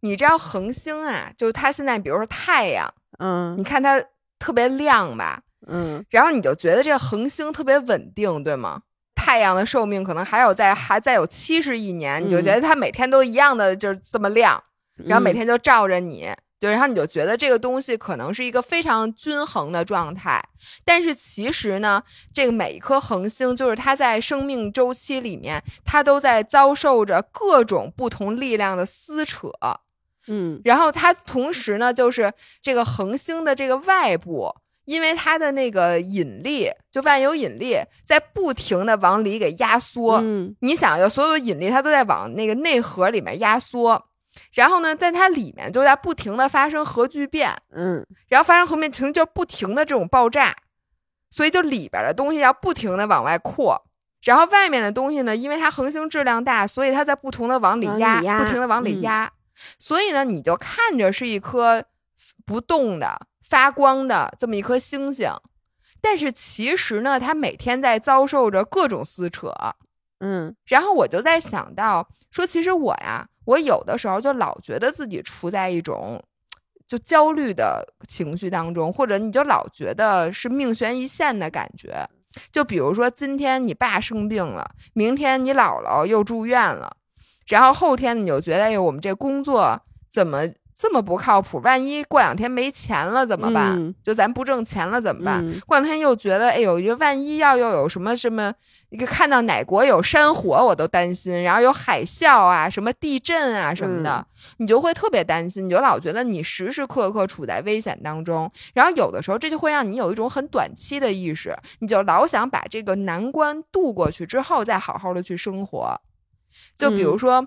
你知道恒星啊，就它现在比如说太阳，嗯，你看它特别亮吧，嗯，然后你就觉得这恒星特别稳定，对吗？太阳的寿命可能还有在还再有七十亿年，你就觉得它每天都一样的就是这么亮，然后每天就照着你。对，然后你就觉得这个东西可能是一个非常均衡的状态，但是其实呢，这个每一颗恒星就是它在生命周期里面，它都在遭受着各种不同力量的撕扯，嗯，然后它同时呢，就是这个恒星的这个外部，因为它的那个引力，就万有引力在不停的往里给压缩，嗯，你想，就所有的引力它都在往那个内核里面压缩。然后呢，在它里面就在不停的发生核聚变，嗯，然后发生核变成就不停的这种爆炸，所以就里边的东西要不停的往外扩，然后外面的东西呢，因为它恒星质量大，所以它在不停的往里压，不停的往里压，所以呢，你就看着是一颗不动的发光的这么一颗星星，但是其实呢，它每天在遭受着各种撕扯，嗯，然后我就在想到说，其实我呀。我有的时候就老觉得自己处在一种就焦虑的情绪当中，或者你就老觉得是命悬一线的感觉。就比如说，今天你爸生病了，明天你姥姥又住院了，然后后天你就觉得，哎，我们这工作怎么？这么不靠谱，万一过两天没钱了怎么办？就咱不挣钱了怎么办？过两天又觉得，哎呦，这万一要又有什么什么，一个看到哪国有山火我都担心，然后有海啸啊，什么地震啊什么的，你就会特别担心，你就老觉得你时时刻刻处在危险当中。然后有的时候这就会让你有一种很短期的意识，你就老想把这个难关渡过去之后再好好的去生活。就比如说。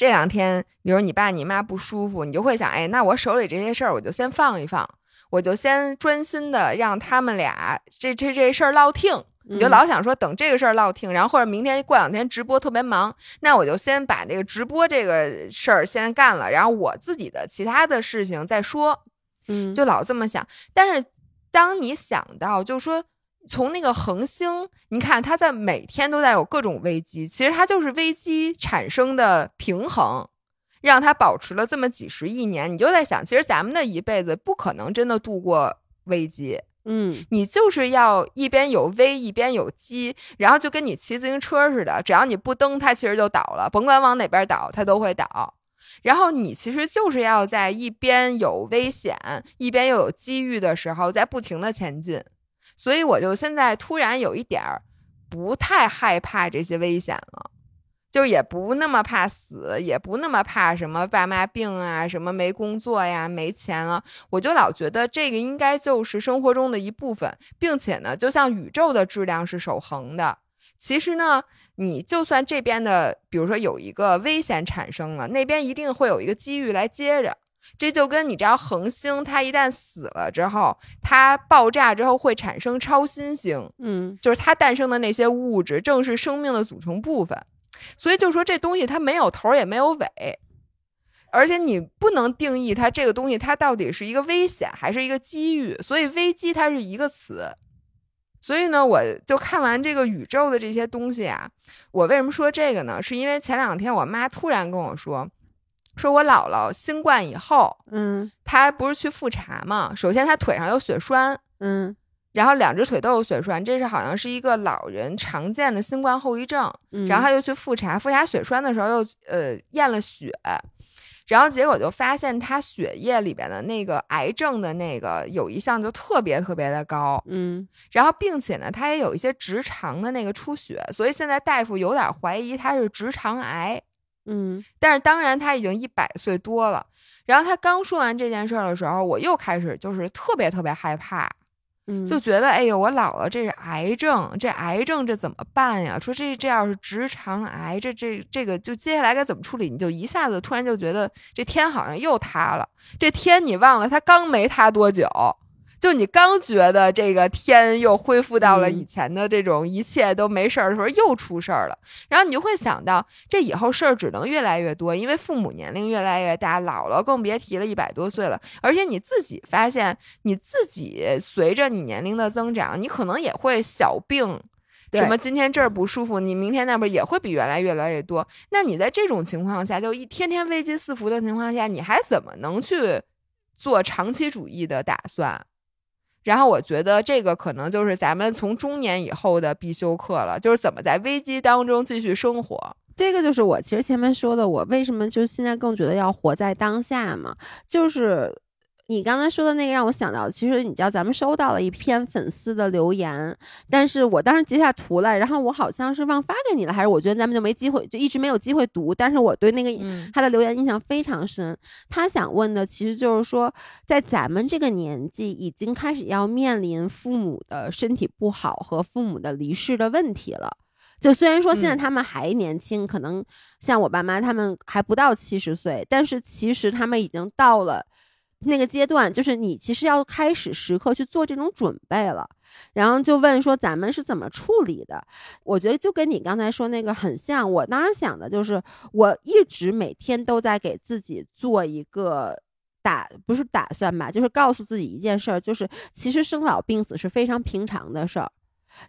这两天，比如你爸你妈不舒服，你就会想，哎，那我手里这些事儿我就先放一放，我就先专心的让他们俩这这这事儿落听。你就老想说等这个事儿落听，然后或者明天过两天直播特别忙，那我就先把这个直播这个事儿先干了，然后我自己的其他的事情再说。嗯，就老这么想。但是当你想到，就是说。从那个恒星，你看它在每天都在有各种危机，其实它就是危机产生的平衡，让它保持了这么几十亿年。你就在想，其实咱们的一辈子不可能真的度过危机，嗯，你就是要一边有危一边有机，然后就跟你骑自行车似的，只要你不蹬，它其实就倒了，甭管往哪边倒，它都会倒。然后你其实就是要在一边有危险，一边又有机遇的时候，在不停的前进。所以我就现在突然有一点儿不太害怕这些危险了，就是也不那么怕死，也不那么怕什么爸妈病啊，什么没工作呀、没钱了。我就老觉得这个应该就是生活中的一部分，并且呢，就像宇宙的质量是守恒的。其实呢，你就算这边的，比如说有一个危险产生了，那边一定会有一个机遇来接着。这就跟你知道，恒星它一旦死了之后，它爆炸之后会产生超新星，嗯，就是它诞生的那些物质正是生命的组成部分。所以就说这东西它没有头也没有尾，而且你不能定义它这个东西它到底是一个危险还是一个机遇。所以危机它是一个词。所以呢，我就看完这个宇宙的这些东西啊，我为什么说这个呢？是因为前两天我妈突然跟我说。说我姥姥新冠以后，嗯，她不是去复查嘛？首先她腿上有血栓，嗯，然后两只腿都有血栓，这是好像是一个老人常见的新冠后遗症。然后她又去复查，复查血栓的时候又呃验了血，然后结果就发现他血液里边的那个癌症的那个有一项就特别特别的高，嗯然后并且呢，他也有一些直肠的那个出血，所以现在大夫有点怀疑他是直肠癌。嗯但是当然他已经一百岁多了。然后他刚说完这件事儿的时候，我又开始就是特别特别害怕，嗯，就觉得哎呦，我姥姥这是癌症，这癌症这怎么办呀？说这这要是直肠癌，这这这个就接下来该怎么处理？你就一下子突然就觉得这天好像又塌了。这天你忘了，它刚没塌多久，就你刚觉得这个天又恢复到了嗯以前的这种一切都没事儿的时候，又出事儿了。然后你就会想到，这以后事儿只能越来越多，因为父母年龄越来越大，姥姥更别提了，一百多岁了。而且你自己发现，你自己随着你年龄的增长，你可能也会小病。什么今天这儿不舒服，你明天那边也会比原来越来越多。那你在这种情况下，就一天天危机四伏的情况下，你还怎么能去做长期主义的打算？然后我觉得这个可能就是咱们从中年以后的必修课了，就是怎么在危机当中继续生活。这个就是我其实前面说的，我为什么就现在更觉得要活在当下嘛，就是。你刚才说的那个让我想到，其实你知道咱们收到了一篇粉丝的留言，但是我当时截下图来，然后我好像是忘发给你了，还是我觉得咱们就没机会，就一直没有机会读。但是我对那个嗯他的留言印象非常深。他想问的其实就是说，在咱们这个年纪，已经开始要面临父母的身体不好和父母的离世的问题了。就虽然说现在嗯他们还年轻，可能像我爸妈他们还不到七十岁，但是其实他们已经到了那个阶段，就是你其实要开始时刻去做这种准备了。然后就问说咱们是怎么处理的？我觉得就跟你刚才说那个很像。我当时想的就是，我一直每天都在给自己做一个打，不是打算吧，就是告诉自己一件事儿，就是其实生老病死是非常平常的事儿。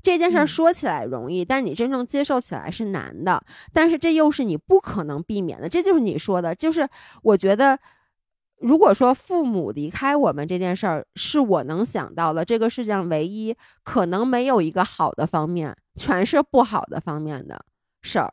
这件事儿嗯说起来容易，但你真正接受起来是难的。但是这又是你不可能避免的，这就是你说的，就是我觉得。如果说父母离开我们这件事儿是我能想到的这个世界上唯一可能没有一个好的方面，全是不好的方面的事儿，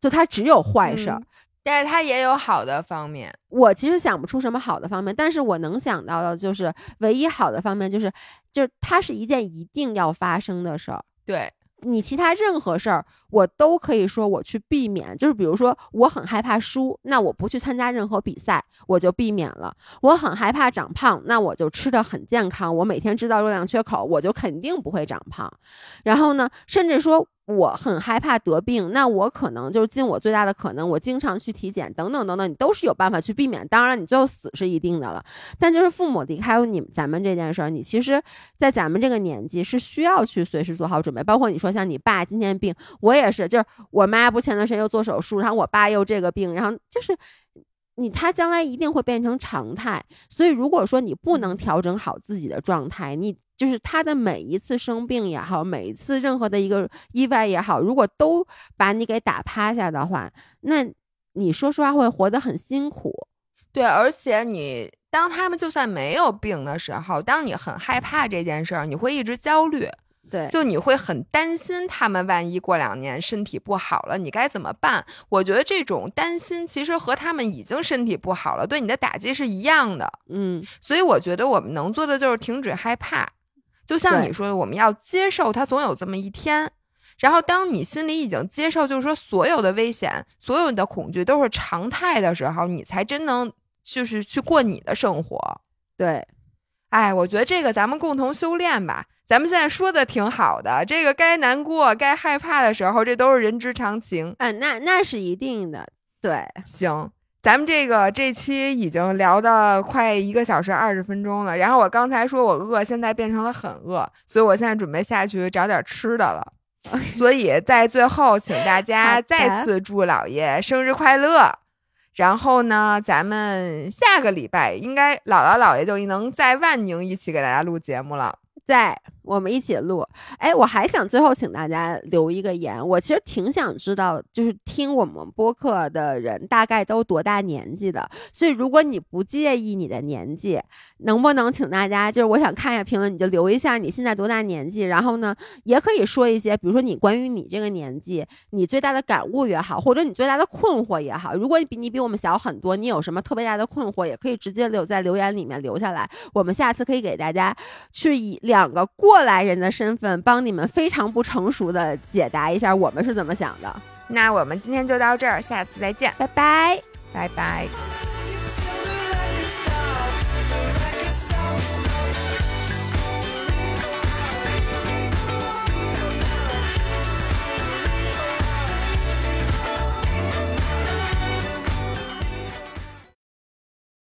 就它只有坏事儿。嗯但是它也有好的方面。我其实想不出什么好的方面，但是我能想到的就是唯一好的方面就是，就是它是一件一定要发生的事儿。对，你其他任何事儿，我都可以说我去避免。就是比如说，我很害怕输，那我不去参加任何比赛，我就避免了。我很害怕长胖，那我就吃的很健康，我每天知道热量缺口，我就肯定不会长胖。然后呢，甚至说我很害怕得病，那我可能就是尽我最大的可能，我经常去体检，等等等等，你都是有办法去避免。当然，你最后死是一定的了。但就是父母离开你咱们这件事儿，你其实，在咱们这个年纪是需要去随时做好准备。包括你说像你爸今天病，我也是，就是我妈不前段时间又做手术，然后我爸又这个病，然后就是。你他将来一定会变成常态，所以如果说你不能调整好自己的状态，你就是他的每一次生病也好，每一次任何的一个意外也好，如果都把你给打趴下的话，那你说实话会活得很辛苦。对，而且你当他们就算没有病的时候，当你很害怕这件事儿，你会一直焦虑，对，就你会很担心他们万一过两年身体不好了，你该怎么办？我觉得这种担心其实和他们已经身体不好了对你的打击是一样的，嗯，所以我觉得我们能做的就是停止害怕，就像你说的，我们要接受它总有这么一天。然后，当你心里已经接受，就是说所有的危险、所有的恐惧都是常态的时候，你才真能就是去过你的生活。对，哎，我觉得这个咱们共同修炼吧。咱们现在说的挺好的，这个该难过、该害怕的时候，这都是人之常情。嗯、那那是一定的，对，行，咱们这个这期已经聊到快一个小时二十分钟了。然后我刚才说我饿，现在变成了很饿，所以我现在准备下去找点吃的了。所以在最后，请大家再次祝老爷生日快乐。然后呢，咱们下个礼拜应该姥姥姥爷就能在万宁一起给大家录节目了。在我们一起录。哎，我还想最后请大家留一个言，我其实挺想知道，就是听我们播客的人大概都多大年纪的。所以如果你不介意你的年纪，能不能请大家，就是我想看一下评论，你就留一下你现在多大年纪，然后呢，也可以说一些，比如说你关于你这个年纪你最大的感悟也好，或者你最大的困惑也好。如果你比你比我们小很多，你有什么特别大的困惑，也可以直接留在留言里面留下来，我们下次可以给大家去以两个过来人的身份，帮你们非常不成熟的解答一下我们是怎么想的。那我们今天就到这儿，下次再见，拜拜，拜拜。